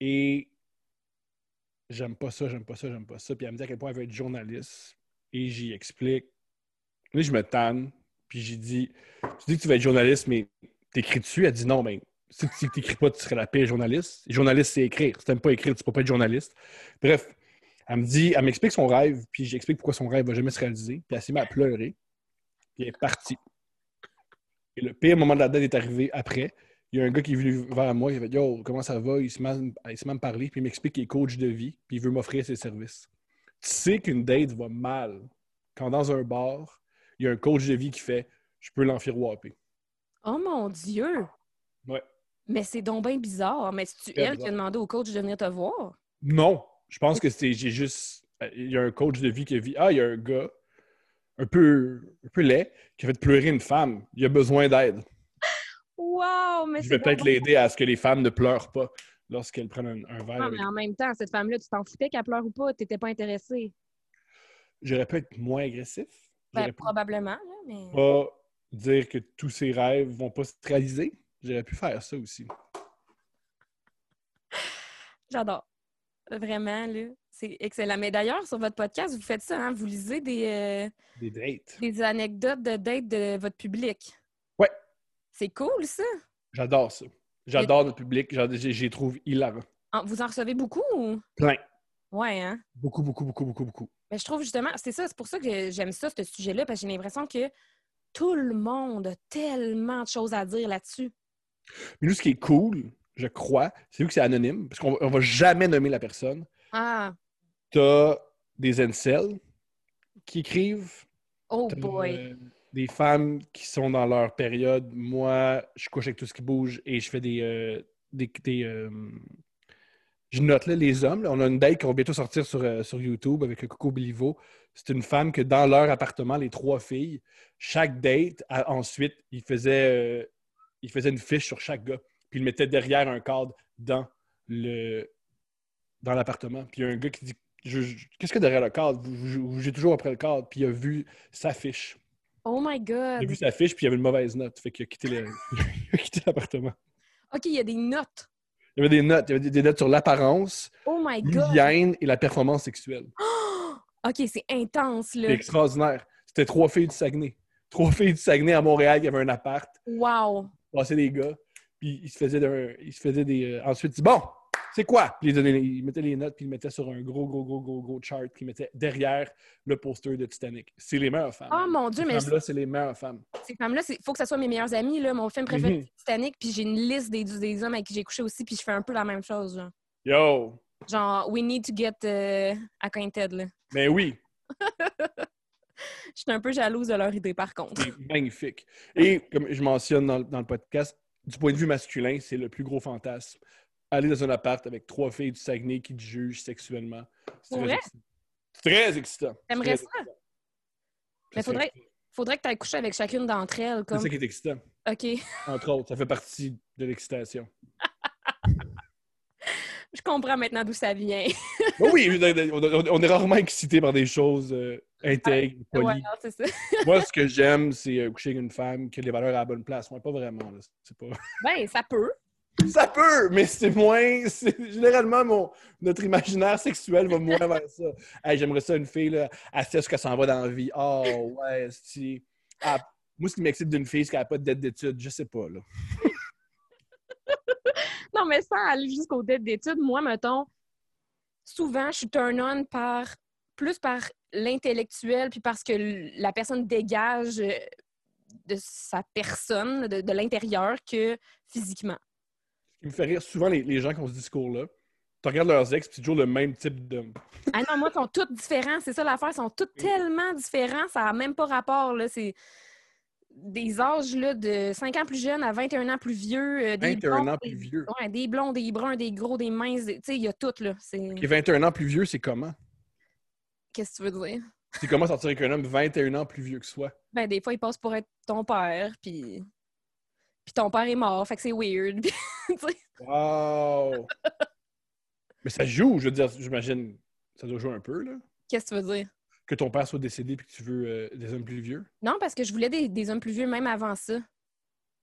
B: Et j'aime pas ça, j'aime pas ça, j'aime pas ça. Puis elle me dit à quel point elle veut être journaliste. Et j'y explique. Là, je me tanne. Puis j'ai dit Tu dis que tu vas être journaliste, mais t'écris dessus Elle dit non, mais si tu n'écris pas, tu serais la pire journaliste. Journaliste, c'est écrire. Si tu pas écrire, tu peux pas être journaliste. Bref, elle me dit, elle m'explique son rêve, puis j'explique pourquoi son rêve va jamais se réaliser. Puis elle s'est mise à pleurer. Puis elle est partie. Et le pire moment de la date est arrivé après. Il y a un gars qui est venu vers moi, il a fait Yo, comment ça va? Il se met, il se met à me parler, puis il m'explique qu'il est coach de vie, puis il veut m'offrir ses services. Tu sais qu'une date va mal quand dans un bar, il y a un coach de vie qui fait Je peux l'enfiroiper.
A: Oh mon Dieu!
B: Ouais.
A: Mais c'est donc bien bizarre. Mais c'est-tu elle qui a demandé au coach de venir te voir?
B: Non, je pense que c'est j'ai juste. Il y a un coach de vie qui a vu Ah, il y a un gars un peu, un peu laid qui a fait pleurer une femme. Il a besoin d'aide.
A: Wow! Mais
B: Je vais peut-être l'aider à ce que les femmes ne pleurent pas lorsqu'elles prennent un, un verre.
A: Ah,
B: avec-
A: mais en même temps, cette femme-là, tu t'en foutais qu'elle pleure ou pas? T'étais pas intéressé?
B: J'aurais pu être moins agressif.
A: Ben,
B: pu
A: probablement, là, mais...
B: pas dire que tous ses rêves vont pas se réaliser. J'aurais pu faire ça aussi.
A: J'adore. Vraiment, là. C'est excellent. Mais d'ailleurs, sur votre podcast, vous faites ça, hein? Vous lisez des, euh,
B: Des dates.
A: des anecdotes de date de votre public. C'est cool, ça.
B: J'adore ça. J'adore notre public. J'y trouve hilarant.
A: En- Vous en recevez beaucoup? ou-
B: Plein.
A: Ouais, hein?
B: Beaucoup, beaucoup, beaucoup, beaucoup, beaucoup.
A: Mais je trouve justement, c'est ça, c'est pour ça que j'aime ça, ce sujet-là, parce que j'ai l'impression que tout le monde a tellement de choses à dire là-dessus.
B: Mais nous, ce qui est cool, je crois, c'est vu que c'est anonyme, parce qu'on on va jamais nommer la personne.
A: Ah,
B: T'as des incels qui écrivent.
A: oh boy.
B: Des femmes qui sont dans leur période. Moi, je couche avec tout ce qui bouge et je fais des. euh, des, des, euh, je note là, les hommes. On a une date qui va bientôt sortir sur, euh, sur YouTube avec Coco Bilivo. C'est une femme que dans leur appartement, les trois filles, chaque date, ensuite, ils faisaient, euh, ils faisaient une fiche sur chaque gars. Puis ils le mettaient derrière un cadre dans le dans l'appartement. Puis il y a un gars qui dit Qu'est-ce que derrière le cadre? J'ai toujours après le cadre. Puis il a vu sa fiche.
A: Oh my
B: Il a
A: God.
B: vu sa fiche, puis il y avait une mauvaise note. Fait qu'il a quitté le- <laughs> il a quitté l'appartement.
A: OK, il y a des notes.
B: Il y avait des notes. Il y avait des- notes sur l'apparence,
A: Oh
B: l'hygiène et la performance sexuelle.
A: Oh! <gasps> OK, c'est intense, là.
B: C'est extraordinaire. C'était trois filles du Saguenay. Trois <laughs> filles du Saguenay à Montréal qui avaient un appart.
A: Wow.
B: Passaient des gars. Puis ils se faisaient, ils se faisaient des. euh, ensuite, Bon, c'est quoi? Puis ils mettaient les notes, puis ils le mettaient sur un gros, gros, gros, gros, gros chart, puis ils mettaient derrière le poster de Titanic. C'est les meilleures femmes.
A: Oh mon Dieu,
B: Ces
A: mais
B: femmes-là, c'est les meilleures femmes.
A: ces femmes-là, il faut que ce soit mes meilleures amies. Là. Mon film préféré,
B: Mhm.
A: c'est Titanic, puis j'ai une liste des, des hommes avec qui j'ai couché aussi, puis je fais un peu la même chose. Genre,
B: Yo!
A: genre we need to get euh, acquainted. Là.
B: Mais oui, <laughs>
A: Je suis un peu jalouse de leur idée, par contre.
B: c'est magnifique. Et comme je mentionne dans, dans le podcast, du point de vue masculin, c'est le plus gros fantasme. Aller dans un appart avec trois filles du Saguenay qui te jugent sexuellement. C'est très excitant. C'est très excitant.
A: T'aimerais ça?
B: excitant.
A: Mais
B: serait-
A: faudrait, faudrait que tu ailles coucher avec chacune d'entre elles.
B: C'est
A: Comme...
B: ça qui est excitant.
A: OK. <laughs>
B: Entre autres, ça fait partie de l'excitation. <laughs>
A: Je comprends maintenant d'où ça vient. <laughs>
B: Ben oui, on, est rarement excité par des choses euh, intègres,
A: ouais,
B: polies.
A: non, c'est ça.
B: Moi, ce que j'aime, c'est euh, coucher avec une femme qui a les valeurs à la bonne place. Moi, pas vraiment. là. C'est pas...
A: Ben, ça peut.
B: Ça peut, mais c'est moins. Généralement, mon, notre imaginaire sexuel va moins vers ça. Hey, J'aimerais ça, une fille, là, elle sait ce qu'elle s'en va dans la vie. Oh, ouais, c'est. Ah, moi, ce qui m'excite d'une fille, c'est qu'elle n'a pas de dette d'études. Je sais pas, là. <laughs>
A: Non, mais sans aller jusqu'aux dettes d'études, moi, mettons, souvent, je suis turn-on par plus par l'intellectuel, puis parce que la personne dégage de sa personne, de l'intérieur, que physiquement.
B: Qui me fait rire, souvent, les, les gens qui ont ce discours-là, tu regardes leurs ex, puis c'est toujours le même type d'homme.
A: Ah non, moi, ils sont tous différents. C'est ça l'affaire. Ils sont tous tellement différents. Ça n'a même pas rapport. Là. C'est des âges là, de 5 ans plus jeunes à 21 ans plus vieux. euh, des
B: 21
A: blonds,
B: ans
A: des-
B: plus vieux.
A: Ouais, des blonds, des bruns, des gros, des minces. des- Tu sais, il y a tout. là. C'est...
B: Et 21 ans plus vieux, c'est comment?
A: Qu'est-ce que tu veux dire?
B: C'est comment sortir avec un homme 21 ans plus vieux que soi?
A: Ben, des fois, il passe pour être ton père, puis... Puis ton père est mort, fait que c'est weird. <laughs>
B: Wow! Mais ça joue, je veux dire, j'imagine, ça doit jouer un peu, là.
A: Qu'est-ce que tu veux dire?
B: Que ton père soit décédé puis que tu veux euh, des hommes plus vieux?
A: Non, parce que je voulais des, des hommes plus vieux même avant ça.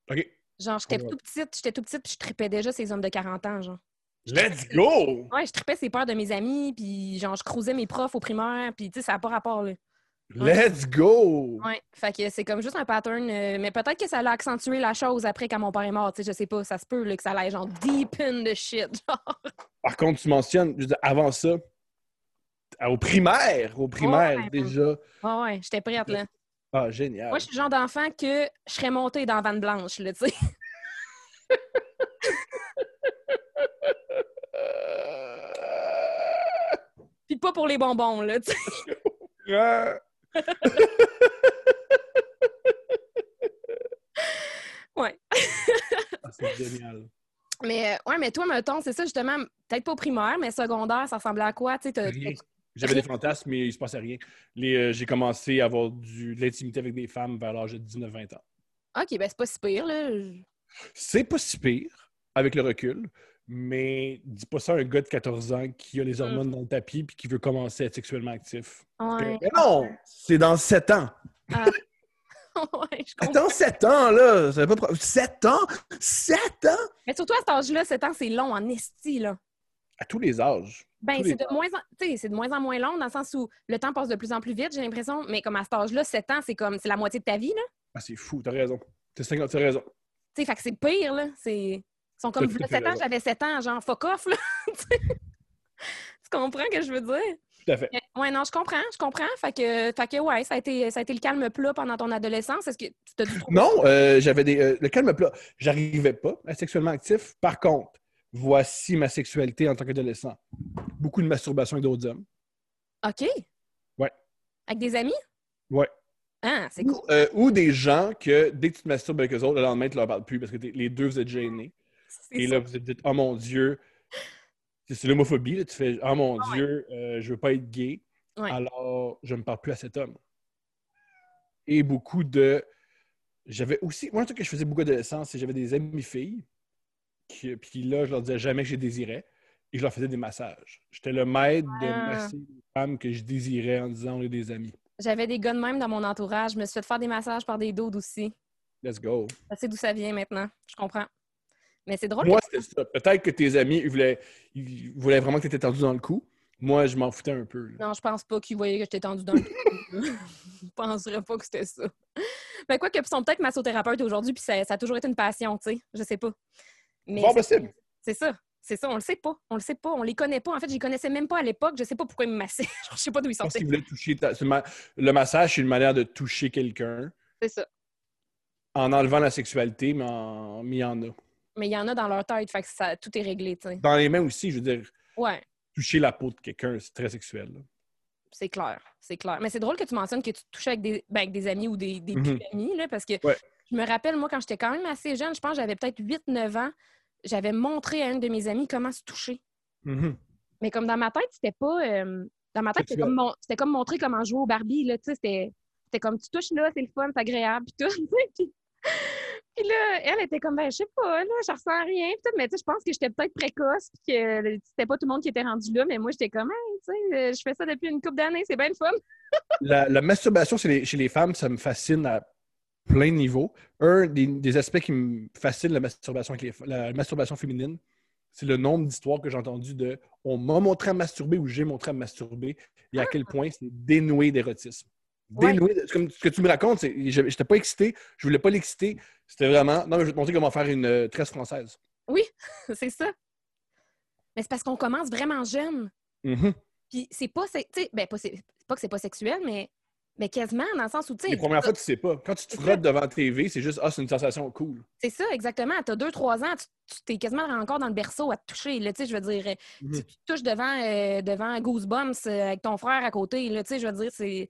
B: OK.
A: Genre, j'étais tout petite, j'étais tout petite, puis je tripais déjà ces hommes de 40 ans, genre.
B: Let's go!
A: Ouais, je tripais ses peurs de mes amis, puis genre, je croisais mes profs au primaire, puis tu sais, ça n'a pas rapport, là.
B: Let's go!
A: Ouais, fait que c'est comme juste un pattern, euh, mais peut-être que ça l'a accentué la chose après quand mon père est mort, tu sais, je sais pas, ça se peut, là, que ça allait genre deep in the shit, <laughs> genre.
B: Par contre, tu mentionnes, dire, avant ça, au primaire, au primaire,
A: Ouais.
B: déjà.
A: Ouais, ouais, j'étais prête, là.
B: Ah, génial.
A: Moi, je suis le genre d'enfant que je serais montée dans Vanne Blanche, là, tu sais. <laughs> Puis pas pour les bonbons, là, tu sais. Ouais.
B: ah, c'est génial.
A: Mais, euh, ouais, mais toi, mettons, c'est ça, justement, peut-être pas au primaire, mais secondaire, ça ressemblait à quoi, tu sais?
B: J'avais des fantasmes, mais il se passait rien. Les, euh, j'ai commencé à avoir du, de l'intimité avec des femmes vers l'âge de 19-20 ans.
A: OK, ben c'est pas si pire, là.
B: C'est pas si pire avec le recul, mais dis pas ça à un gars de 14 ans qui a les hormones dans le tapis puis qui veut commencer à être sexuellement actif.
A: Ouais.
B: Mais non! C'est dans 7 ans! <laughs> <laughs>
A: ouais, je comprends.
B: Attends, 7 ans, là! Ça pas pro- 7 ans? 7 ans?
A: Mais surtout à cet âge-là, 7 ans, c'est long en esti, là.
B: À tous les âges.
A: Ben, c'est de, moins en, de moins en moins long, dans le sens où le temps passe de plus en plus vite, j'ai l'impression. Mais comme à cet âge-là, 7 ans, c'est comme c'est la moitié de ta vie, là.
B: Ah, c'est fou, t'as raison. T'as 50, t'as raison.
A: Tu sais, fait que c'est pire, là. C'est... Ils sont comme,
B: fait
A: 7 ans, j'avais 7 ans, genre, fuck off, là. <laughs> Tu comprends ce que je veux dire?
B: Tout à fait.
A: Ouais, non, je comprends, je comprends. Fait que, fait que ouais, ça a, été, ça a été le calme plat pendant ton adolescence. Est-ce que tu t'as
B: Non, euh, j'avais des. euh, le calme plat. J'arrivais pas à être sexuellement actif. Par contre, voici ma sexualité en tant qu'adolescent. Beaucoup de masturbation avec d'autres hommes.
A: OK.
B: Ouais.
A: Avec des amis?
B: Ouais.
A: Ah, c'est
B: Ou,
A: cool.
B: euh, ou des gens que dès que tu te masturbes avec eux autres, le lendemain, tu leur parles plus parce que les deux, vous êtes gênés. Et là, vous êtes dit, oh mon Dieu. C'est l'homophobie. là. Tu fais, oh mon
A: Ah ouais.
B: Dieu, euh, je veux pas être gay.
A: Ouais.
B: Alors, je ne parle plus à cet homme. Et beaucoup de. J'avais aussi. Moi, un truc que je faisais beaucoup d'adolescence, c'est que j'avais des amis filles. Qui, puis là, je leur disais jamais que je les désirais. Et je leur faisais des massages. J'étais le maître de
A: Ah.
B: masser les femmes que je désirais en disant on est des amis.
A: J'avais des gars de même dans mon entourage. Je me suis fait faire des massages par des dos aussi.
B: Let's go.
A: Je sais d'où ça vient maintenant. Je comprends. Mais c'est drôle.
B: Moi, c'était ça. Peut-être que tes amis ils voulaient, ils voulaient vraiment que tu étais tendu dans le cou. Moi, je m'en foutais un peu. là.
A: Non, je pense pas qu'ils voyaient que j'étais tendue dans le cou. <laughs> Je penserais pas que c'était ça. Ben, quoi que, ils sont peut-être massothérapeutes aujourd'hui, puis ça, ça a toujours été une passion, tu sais. Je sais pas. Mais c'est-
B: possible.
A: C'est ça. C'est ça, on le sait pas. On le sait pas. On les connaît pas. En fait, je les connaissais même pas à l'époque. Je sais pas pourquoi ils me massaient. <laughs> Je sais pas d'où ils sortaient.
B: voulaient toucher. ta- Le massage, c'est une manière de toucher quelqu'un
A: C'est ça.
B: en enlevant la sexualité, mais, en... mais il y en a.
A: Mais il y en a dans leur tête, fait que ça, tout est réglé.
B: Dans les mains aussi, je veux dire,
A: Ouais,
B: toucher la peau de quelqu'un, c'est très sexuel. là.
A: c'est clair. C'est clair. Mais c'est drôle que tu mentionnes que tu te touchais avec des, ben, avec des amis ou des, des
B: Mhm.
A: amis, là, parce que
B: Ouais.
A: je me rappelle, moi, quand j'étais quand même assez jeune, je pense que j'avais peut-être 8-9 ans, j'avais montré à une de mes amies comment se toucher.
B: Mhm.
A: Mais comme dans ma tête, c'était pas. euh, dans ma tête, c'était comme, mon- c'était comme montrer comment jouer au Barbie, là, tu sais, c'était. T'es comme, tu touches là, c'est le fun, c'est agréable, puis tout. <laughs> puis, là, elle était comme, ben, je sais pas, là, je ressens rien. Puis mais tu sais, je pense que j'étais peut-être précoce, puis que c'était pas tout le monde qui était rendu là, mais moi, j'étais comme, hey, tu sais, je fais ça depuis une couple d'années, c'est bien le fun. <laughs>
B: la, la masturbation chez les, chez les femmes, ça me fascine à plein de niveaux. Un des, des aspects qui me fascine la masturbation, avec les- la masturbation féminine, c'est le nombre d'histoires que j'ai entendues de on m'a montré à masturber ou j'ai montré à masturber et à quel point c'est dénoué d'érotisme.
A: Ouais.
B: Dénoué, de- comme ce que tu me racontes, je n'étais pas excité, je voulais pas l'exciter. C'était vraiment, non, mais je vais te montrer comment faire une euh, tresse française. <laughs>
A: c'est ça. Mais c'est parce qu'on commence vraiment jeune.
B: Mhm.
A: Puis c'est pas, tu ben, pas, pas que c'est pas sexuel, mais, mais quasiment dans le sens où, tu sais,
B: Les premières fois, tu sais pas. Quand tu te frottes devant la TV, c'est juste, ah, c'est une sensation cool.
A: c'est ça, exactement. T'as deux, trois ans, tu tu t'es quasiment encore dans le berceau à te toucher, là, tu sais, je veux dire,
B: Mhm.
A: tu, tu touches devant, euh, devant Goosebumps euh, avec ton frère à côté, là, tu sais, je veux dire, c'est...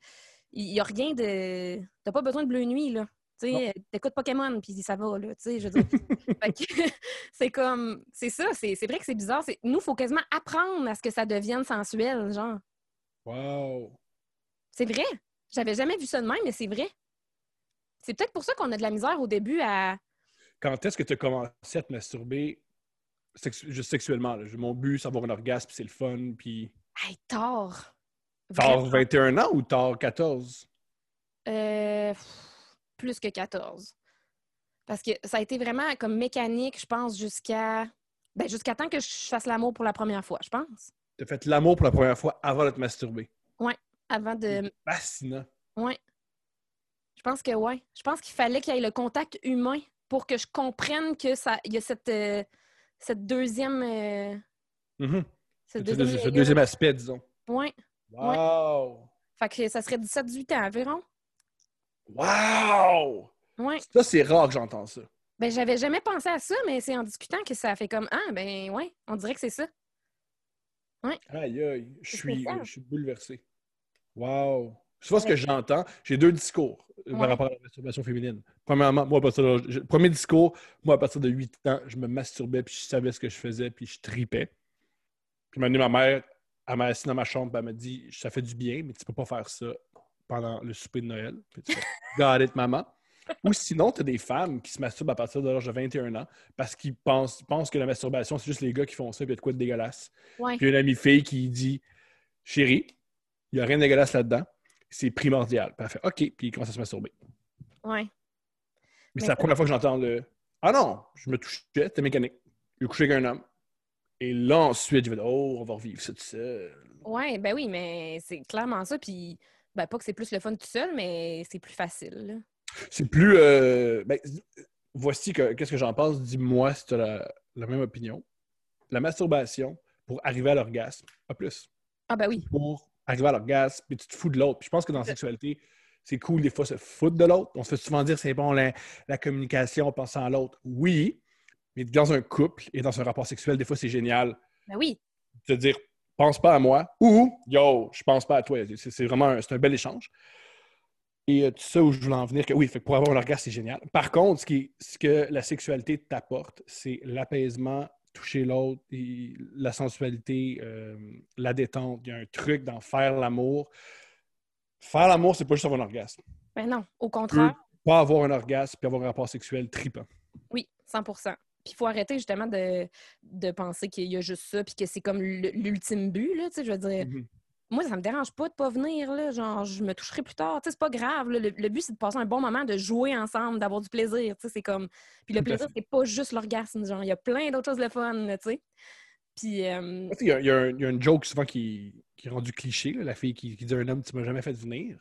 A: Il y a rien de... T'as pas besoin de bleu nuit, là. Tu euh, t'écoutes Pokémon, puis ça va, là, tu sais, je <laughs> <laughs> c'est comme... C'est ça, c'est c'est vrai que c'est bizarre. c'est- Nous, il faut quasiment apprendre à ce que ça devienne sensuel, genre.
B: Wow.
A: C'est vrai. J'avais jamais vu ça de même, mais c'est vrai. C'est peut-être pour ça qu'on a de la misère au début à...
B: Quand est-ce que tu as commencé à te masturber sexu- juste sexuellement? là? Mon but, c'est d'avoir un orgasme, puis c'est le fun, puis...
A: Hey, tard!
B: Tard
A: Vraiment.
B: 21 ans ou tard 14?
A: Euh, plus que 14. Parce que ça a été vraiment comme mécanique, je pense, jusqu'à ben, jusqu'à temps que je fasse l'amour pour la première fois, je pense.
B: Tu as fait l'amour pour la première fois avant de te masturber.
A: Avant de.
B: Fascinant.
A: Ouais. Je pense que ouais. Je pense qu'il fallait qu'il y ait le contact humain pour que je comprenne que ça. Il y a cette, euh, cette deuxième. euh,
B: Mhm.
A: cette
B: Ce
A: deuxième.
B: ce deuxième aspect, disons.
A: Ouais.
B: Wow!
A: Fait que ça serait 17-18 ans environ.
B: Wow!
A: Ouais.
B: Ça, c'est rare que j'entends ça.
A: Ben, j'avais jamais pensé à ça, mais c'est en discutant que ça fait comme Ah, ben, ouais, on dirait que c'est ça.
B: Aïe, aïe. Je
A: C'est
B: suis,
A: spécial.
B: je suis bouleversé. Wow! Tu vois ce que j'entends? J'ai deux discours euh,
A: Ouais.
B: par rapport à la masturbation féminine. Premièrement, moi, à partir de, premier discours, moi, à partir de 8 ans, je me masturbais, puis je savais ce que je faisais, puis je tripais. Puis maintenant, ma mère, elle m'a assis dans ma chambre, elle m'a dit Ça fait du bien, mais tu peux pas faire ça pendant le souper de Noël. <laughs> Got it, maman. Ou sinon, tu as des femmes qui se masturbent à partir de l'âge de 21 ans parce qu'ils pensent, pensent que la masturbation, c'est juste les gars qui font ça, puis il y a de quoi de dégueulasse.
A: Ouais.
B: Puis une amie fille qui dit Chérie, il n'y a rien de dégueulasse là-dedans. C'est primordial. Puis elle fait OK, puis il commence à se masturber.
A: Ouais.
B: Mais,
A: Mais
B: c'est la première fois que j'entends le Ah non, je me touchais, c'était mécanique. J'ai couché avec un homme. Et là, ensuite, je vais dire Oh, on va revivre ça tout seul.
A: Ouais, ben oui, mais c'est clairement ça. Puis, ben pas que c'est plus le fun tout seul, mais c'est plus facile.
B: C'est plus. euh, ben, voici que- qu'est-ce que j'en pense. Dis-moi si tu as la, la même opinion. La masturbation, pour arriver à l'orgasme, pas plus.
A: Ah, ben oui.
B: pour arriver à l'orgasme, puis tu te fous de l'autre. Puis je pense que dans la sexualité, c'est cool des fois se foutre de l'autre. On se fait souvent dire c'est bon la, la communication en pensant à l'autre. Oui, mais dans un couple et dans un rapport sexuel, des fois c'est génial
A: Ben oui.
B: de dire pense pas à moi ou yo, je pense pas à toi. C'est vraiment un, un bel échange. Et euh, tout ça où je voulais en venir, que oui, fait que pour avoir un orgasme, c'est génial. Par contre, ce, qui, ce que la sexualité t'apporte, c'est l'apaisement, toucher l'autre, la sensualité, euh, la détente. Il y a un truc dans faire l'amour. Faire l'amour, c'est pas juste avoir un orgasme.
A: Ben non, au
B: Tu peux
A: contraire.
B: pas avoir un orgasme puis avoir un rapport sexuel tripant.
A: Oui, 100 Puis il faut arrêter justement de, de penser qu'il y a juste ça, puis que c'est comme l'ultime but, là, tu sais, je veux dire.
B: Mhm.
A: Moi, ça me dérange pas de pas venir, là, genre, je me toucherai plus tard, tu sais, c'est pas grave, là. le, le but, c'est de passer un bon moment, de jouer ensemble, d'avoir du plaisir, tu sais, c'est comme... Puis le plaisir, c'est pas juste l'orgasme, genre, il y a plein d'autres choses le fun, tu sais. Puis, euh,
B: Il y, a, il y a un- il y a une joke souvent qui, qui est rendue cliché, là, la fille qui, qui dit à un homme Tu m'as jamais fait venir.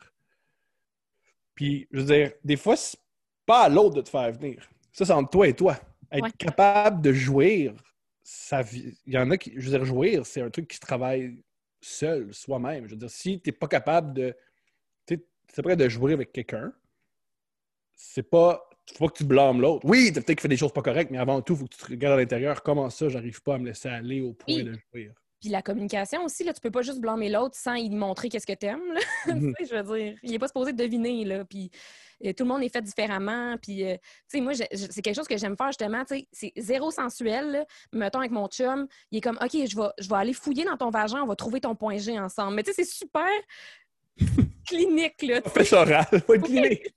B: Puis, je veux dire, des fois, c'est pas à l'autre de te faire venir. Ça, c'est entre toi et toi. Être
A: Ouais.
B: capable de jouir, ça, vi- il y en a qui, je veux dire, jouir, c'est un truc qui se travaille seul, soi-même. Je veux dire, si tu n'es pas capable de. Tu prêt de jouer avec quelqu'un, c'est pas. Faut pas que tu blâmes l'autre. Oui, peut-être fait des choses pas correctes, mais avant tout, il faut que tu te regardes à l'intérieur. Comment ça, j'arrive pas à me laisser aller au point
A: Oui.
B: de jouir?
A: Puis la communication aussi, là, tu peux pas juste blâmer l'autre sans lui montrer qu'est-ce que t'aimes, <laughs>
B: Mhm.
A: sais, je veux dire, il est pas supposé deviner, là, puis euh, tout le monde est fait différemment, puis, euh, tu sais, moi, c'est quelque chose que j'aime faire, justement, tu sais, c'est zéro sensuel, là. Mettons, avec mon chum, il est comme, OK, je vais, je vais aller fouiller dans ton vagin, on va trouver ton point G ensemble. Mais tu sais, c'est super <laughs> clinique, là.
B: Fais oral, pas de
A: Oui,
B: clinique.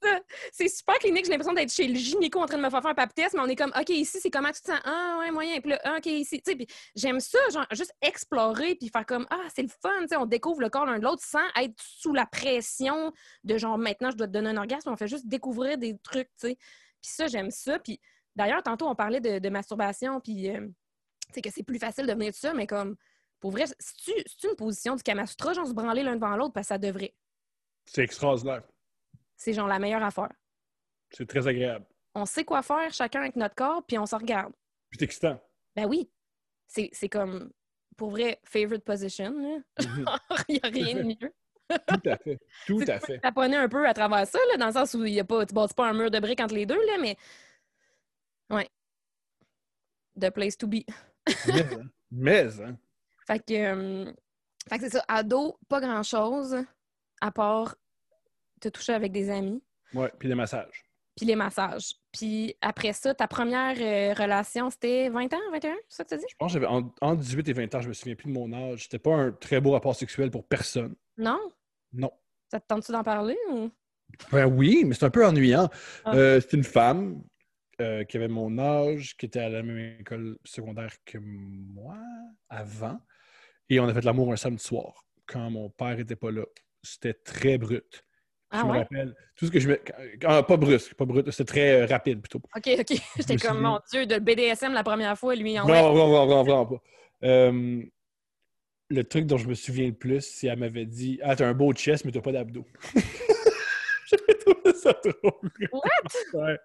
A: c'est super clinique. J'ai l'impression d'être chez le gynéco en train de me faire faire un pap test, mais on est comme, OK, ici, c'est comment tu te sens? Ah, ouais, moyen. Puis là, ah, OK, ici. Tu sais, puis j'aime ça, genre, juste explorer, puis faire comme, ah, c'est le fun. Tu sais, on découvre le corps l'un de l'autre sans être sous la pression de genre, maintenant, je dois te donner un orgasme. On fait juste découvrir des trucs, tu sais. Puis ça, j'aime ça. Puis d'ailleurs, tantôt, on parlait de, de masturbation, puis, euh, tu sais, que c'est plus facile de venir de ça, mais comme, pour vrai, c'est-tu une position du Kamasutra, genre, se branler l'un devant l'autre, parce que ça devrait?
B: C'est extraordinaire.
A: C'est genre la meilleure affaire.
B: C'est très agréable.
A: on sait quoi faire chacun avec notre corps, puis on se regarde.
B: Puis c'est excitant.
A: Ben oui, c'est comme, pour vrai, favorite position. là.
B: Mhm. <laughs>
A: Il n'y a rien de mieux.
B: Tout à fait. <laughs> Tout à fait.
A: taponner un peu à travers ça, là, dans le sens où il y a pas, tu bâtis pas un mur de briques entre les deux, là, mais ouais. The place to be.
B: Mais, hein. Mais, hein.
A: Fait que, euh, fait que c'est ça. Ado, pas grand-chose, à part te toucher avec des amis,
B: Ouais, puis les massages.
A: puis les massages. Puis après ça, ta première euh, relation, c'était 20 ans, 21? C'est ça que tu dis?
B: Je pense que j'avais en- entre 18 et 20 ans, je me souviens plus de mon âge. C'était pas un très beau rapport sexuel pour personne.
A: Non?
B: Non.
A: Ça te tente-tu d'en parler ou?
B: Ben oui, mais c'est un peu ennuyant.
A: Ah.
B: Euh, c'est une femme euh, qui avait mon âge, qui était à la même école secondaire que moi avant. Et on a fait l'amour un samedi soir, quand mon père était pas là. C'était très brut.
A: Ah
B: je me rappelle. Tout ce que je me. ah, pas brusque, pas brut. C'était très euh, rapide plutôt.
A: OK, OK. <laughs> J'étais
B: me
A: comme, mon Dieu, de BDSM la première fois, lui, en
B: Non, non, non, non, vraiment pas. Euh, le truc dont je me souviens le plus, c'est qu'elle m'avait dit Ah, t'as un beau chest, mais t'as pas d'abdos. <laughs> J'avais trouvé ça drôle.
A: What?
B: Ouais.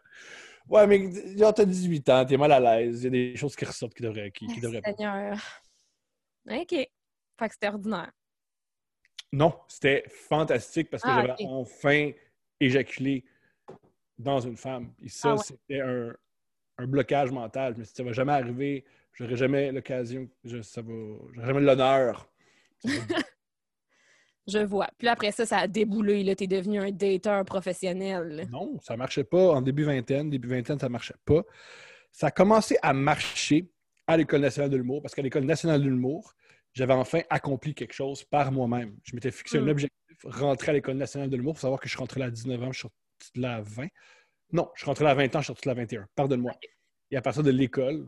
B: Ouais, mais genre, t'as 18 ans, t'es mal à l'aise, il y a des choses qui ressortent qui devraient, qui, qui devraient pas.
A: Seigneur. OK. Fait que c'était ordinaire.
B: Non, c'était fantastique parce que
A: Ah,
B: j'avais enfin éjaculé dans une femme. Et ça,
A: Ah ouais.
B: c'était un, un blocage mental. Je me suis dit, ça va jamais arriver, j'aurai jamais l'occasion, je, ça va, j'aurai jamais l'honneur. <laughs>
A: Je vois. Puis là, après ça, ça a déboulé. Là, t'es devenu un dateur professionnel.
B: Non, ça marchait pas en début vingtaine. Début vingtaine, ça marchait pas. Ça a commencé à marcher à l'École nationale de l'humour parce qu'à l'École nationale de l'humour, j'avais enfin accompli quelque chose par moi-même. Je m'étais fixé un
A: Mm.
B: objectif, rentrer à l'École nationale de l'humour. Il faut savoir que je suis rentré là à 19 ans, je suis sorti de là à 20. Non, je suis rentré là à 20 ans, je suis sorti de là à 21. Pardonne-moi. Et à partir de l'école,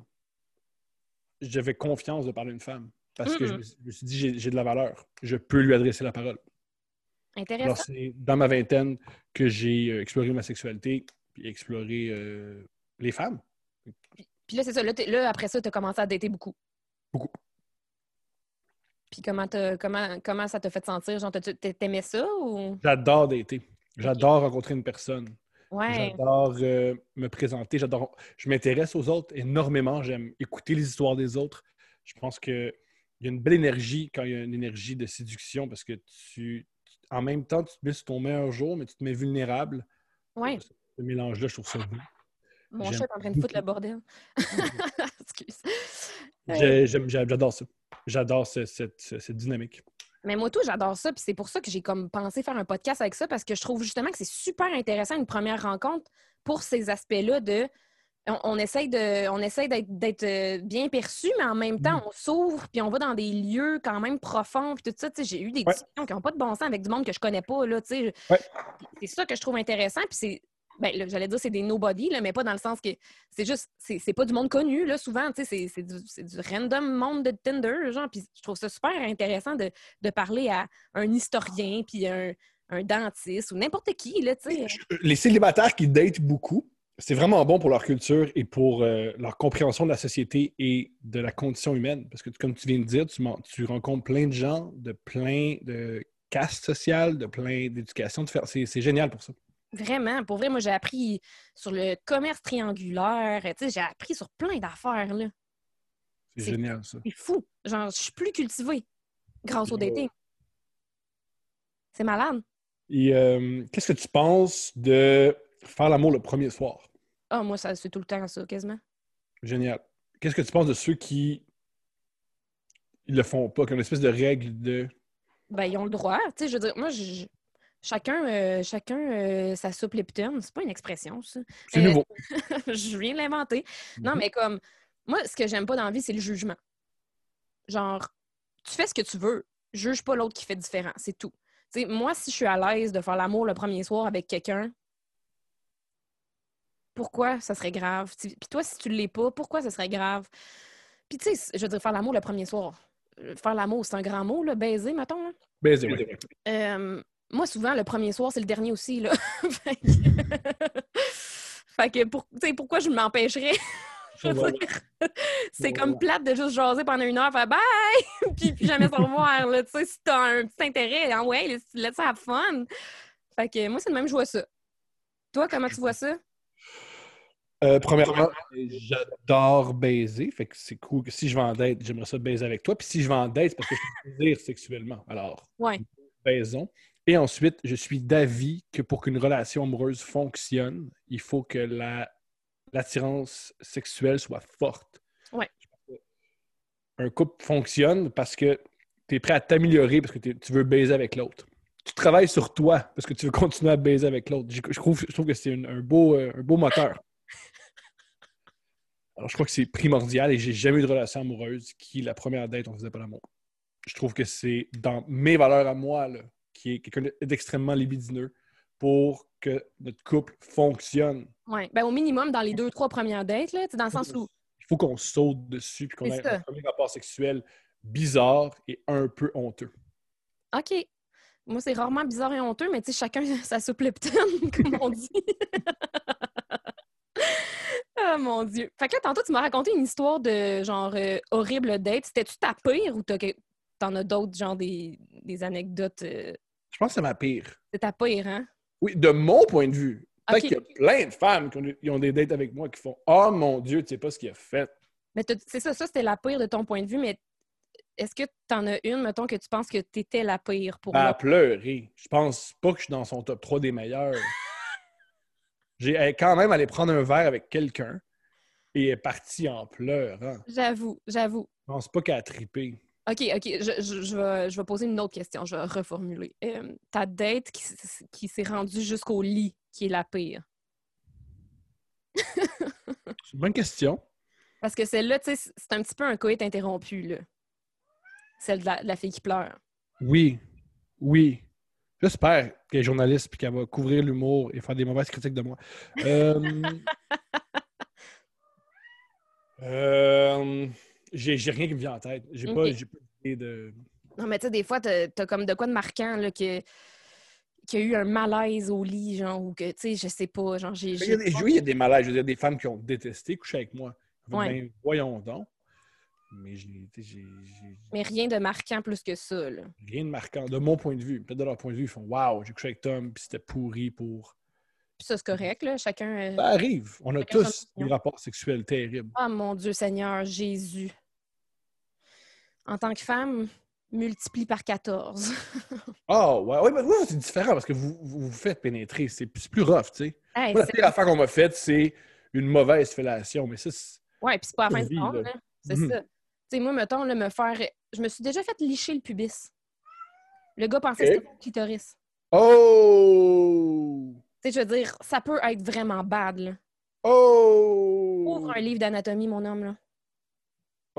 B: j'avais confiance de parler à une femme parce que je
A: Mm.
B: me, suis- je me suis dit, j'ai- de la valeur. Je peux lui adresser la parole. Alors,
A: Intéressant.
B: c'est dans ma vingtaine que j'ai euh, exploré ma sexualité puis exploré euh, les femmes.
A: Puis là, c'est ça. Là, après ça, t'as commencé à dater beaucoup.
B: Beaucoup.
A: Puis comment, t'as- comment, comment ça t'a fait sentir? Genre, t'aimais ça ou...
B: J'adore dater. J'adore rencontrer une personne.
A: Ouais.
B: J'adore euh, me présenter. J'adore. Je m'intéresse aux autres énormément. J'aime écouter les histoires des autres. Je pense que il y a une belle énergie quand il y a une énergie de séduction parce que tu, en même temps, tu te mets sur ton meilleur jour, mais tu te mets vulnérable.
A: Ouais.
B: Ce mélange-là, je trouve ça beau.
A: Mon chat est en train de foutre le bordel. <laughs> Excuse. Euh,
B: J'adore ça. J'adore ce- cette, cette dynamique.
A: Mais moi, tout, j'adore ça. Puis c'est pour ça que j'ai comme pensé faire un podcast avec ça, parce que je trouve justement que c'est super intéressant une première rencontre pour ces aspects-là de. On, on essaye de, on essaye d'être, euh, bien perçu, mais en même temps,
B: Mm.
A: on s'ouvre, puis on va dans des lieux quand même profonds, puis tout ça. J'ai eu des
B: Ouais.
A: discussions qui n'ont pas de bon sens avec du monde que je connais pas. Là.
B: Ouais.
A: C'est ça que je trouve intéressant. Puis c'est. Ben, j'allais dire c'est des nobody, là, mais pas dans le sens que c'est juste, c'est pas du monde connu, là, souvent, tu sais, c'est- du, du random monde de Tinder, genre, puis je trouve ça super intéressant de, de parler à un historien, puis un, un dentiste, ou n'importe qui, là, tu.
B: Les célibataires qui datent beaucoup, c'est vraiment bon pour leur culture et pour euh, leur compréhension de la société et de la condition humaine. Parce que, comme tu viens de dire, tu, tu rencontres plein de gens de plein de castes sociales, de plein d'éducation. c'est génial pour ça.
A: Vraiment, pour vrai, moi, j'ai appris sur le commerce triangulaire, j'ai appris sur plein d'affaires, là.
B: C'est génial, ça.
A: C'est fou. Genre, je suis plus cultivée grâce au dating. C'est malade.
B: Et euh, qu'est-ce que tu penses de faire l'amour le premier soir?
A: Ah, moi, ça, c'est tout le temps ça, quasiment.
B: Génial. Qu'est-ce que tu penses de ceux qui ils le font pas, qui ont une espèce de règle de
A: Ben, ils ont le droit. Tu sais, je veux dire, moi, je- chacun, euh, chacun euh, sa soupe Lipton. C'est pas une expression, ça.
B: c'est
A: Euh,
B: nouveau? <laughs>
A: je viens de l'inventer. Non,
B: Mhm.
A: mais comme, moi, ce que j'aime pas dans la vie, c'est le jugement. Genre, tu fais ce que tu veux. Juge pas l'autre qui fait différent. C'est tout. Tu sais, moi, si je suis à l'aise de faire l'amour le premier soir avec quelqu'un, pourquoi ça serait grave? Puis toi, si tu l'es pas, pourquoi ça serait grave? Puis tu sais, je veux dire, faire l'amour le premier soir. Euh, Faire l'amour, c'est un grand mot, là, baiser, mettons. là.
B: Baiser, oui.
A: Euh, moi, souvent, le premier soir, c'est le dernier aussi. Là. <laughs> fait que, <laughs> Fait que pour, tu sais, pourquoi je m'empêcherais? <laughs> Je veux
B: Ouais,
A: dire, c'est comme plate de juste jaser pendant une heure, faire bye! puis, puis jamais se revoir. Là, tu sais, si t'as un petit intérêt, hein, ouais, let's, have fun. Fait que moi, c'est le même, je vois ça. Toi, comment tu vois ça?
B: Euh, premièrement, j'adore baiser. Fait que c'est cool que si je vais en date, j'aimerais ça baiser avec toi. Puis si je vais en date, c'est parce que je peux plaisir sexuellement. Alors,
A: Ouais.
B: baisons. Et ensuite, je suis d'avis que pour qu'une relation amoureuse fonctionne, il faut que la- l'attirance sexuelle soit forte.
A: Ouais.
B: Un couple fonctionne parce que tu es prêt à t'améliorer parce que tu veux baiser avec l'autre. Tu travailles sur toi parce que tu veux continuer à baiser avec l'autre. Je, je trouve, je trouve que c'est une- un, beau, euh, un beau moteur. <laughs> Alors, je crois que c'est primordial et j'ai jamais eu de relation amoureuse qui, la première date, on faisait pas l'amour. Je trouve que c'est dans mes valeurs à moi, là, qui est quelqu'un d'extrêmement libidineux, pour que notre couple fonctionne.
A: Ouais. Ben, au minimum, dans les deux, trois premières dates, là, dans le sens où.
B: Il faut qu'on saute dessus puis qu'on ait
A: ça.
B: un premier rapport sexuel bizarre et un peu honteux.
A: OK. Moi, c'est rarement bizarre et honteux, mais tu sais, chacun <laughs> sa soupe Lipton, <laughs> comme on dit. <laughs> Ah, mon Dieu. Fait que là, tantôt, tu m'as raconté une histoire de genre euh, horrible date. C'était-tu ta pire ou t'as t'en as d'autres, genre des, des anecdotes? euh,
B: Je pense que c'est ma pire.
A: C'est ta pire, hein?
B: Oui, de mon point de vue. Peut-être qu'il y a plein de femmes qui ont, des- qui ont des dates avec moi qui font Oh mon Dieu, tu sais pas ce qu'il a fait.
A: Mais c'est ça, ça, c'était la pire de ton point de vue, mais est-ce que t'en as une, mettons, que tu penses que t'étais la pire pour
B: Elle a
A: l'autre?
B: pleuré. Je pense pas que je suis dans son top 3 des meilleurs. <laughs> J'ai quand même allé prendre un verre avec quelqu'un et est partie en pleurant.
A: J'avoue, j'avoue.
B: Je pense pas qu'elle a trippé.
A: OK, OK. Je, je- je vais, je vais poser une autre question. Je vais reformuler. Euh, ta date qui, qui s'est rendue jusqu'au lit, qui est la pire? <laughs>
B: C'est une bonne question.
A: Parce que celle-là, tu sais, c'est un petit peu un coït interrompu, là. Celle de la, de la fille qui pleure.
B: Oui. Oui. J'espère qu'elle est journaliste et qu'elle va couvrir l'humour et faire des mauvaises critiques de moi. Euh... <laughs> euh, J'ai rien qui me vient en tête. J'ai pas,
A: Ok.
B: j'ai pas d'idée de.
A: Non, mais tu sais, des fois, t'as as comme de quoi de marquant, là, que qu'il y a eu un malaise au lit, genre, ou que, tu sais, je sais pas, genre, j'ai...
B: Oui, il y a des malaises. Je veux dire, des femmes qui ont détesté coucher avec moi.
A: Ouais.
B: ben, voyons donc. Mais j'ai
A: Mais rien de marquant plus que ça, là.
B: rien de marquant. De mon point de vue. Peut-être de leur point de vue, ils font Waouh, j'ai couché avec Tom, puis c'était pourri pour.
A: Puis ça, c'est correct, là. Chacun... euh,
B: Ça arrive. On a
A: Chacun
B: tous des rapports sexuels terribles.
A: Ah, mon Dieu Seigneur, Jésus. En tant que femme, multiplie par 14. <laughs>
B: Ah, ouais, ouais, mais ouais, c'est différent parce que vous vous, vous faites pénétrer. C'est c'est plus rough, tu sais.
A: Hey,
B: Moi, la pire affaire qu'on m'a faite, c'est une mauvaise fellation. Mais ça, c'est-
A: Ouais, puis c'est pas la fin monde,
B: là.
A: là. C'est
B: Mhm.
A: ça. Tu sais, moi, mettons, là, me faire... Je me suis déjà fait licher le pubis. Le gars pensait que c'était mon clitoris.
B: Oh!
A: Tu sais, je veux dire, ça peut être vraiment bad, là.
B: Oh!
A: Ouvre un livre d'anatomie, mon homme, là.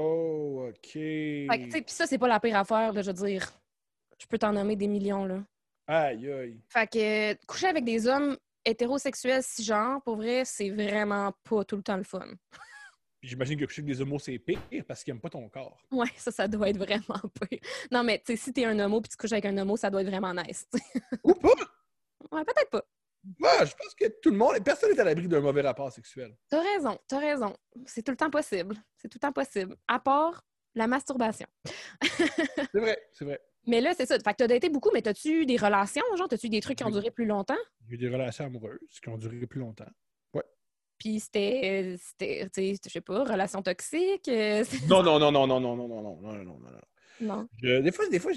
B: Oh, OK.
A: Fait que, tu sais, puis ça, c'est pas la pire affaire, là, je veux dire. Je peux t'en nommer des millions, là.
B: Aïe, aïe.
A: Fait que euh, coucher avec des hommes hétérosexuels cisgenres, pour vrai, c'est vraiment pas tout le temps le fun.
B: Puis J'imagine que coucher avec des homos, c'est pire parce qu'ils n'aiment pas ton corps.
A: Ouais, ça, ça doit être vraiment <laughs> pire. Non, mais tu sais, si t'es un homo puis tu couches avec un homo, ça doit être vraiment nice. tu sais.
B: Ou pas!
A: ouais, peut-être pas.
B: Moi, je pense que tout le monde, personne n'est à l'abri d'un mauvais rapport sexuel.
A: T'as raison, t'as raison. C'est tout le temps possible. C'est tout le temps possible. À part la masturbation.
B: C'est vrai, c'est vrai.
A: Mais là, c'est ça. Fait que t'as daté beaucoup, mais t'as-tu eu des relations, genre? T'as-tu eu des trucs qui ont duré plus longtemps?
B: J'ai eu des relations amoureuses qui ont duré plus longtemps.
A: Puis c'était, euh, c'était, tu sais, je sais pas, relation toxique? euh,
B: Non, non, non, non, non, non, non, non, non, non, non, non, non.
A: non.
B: Je- des fois, des fois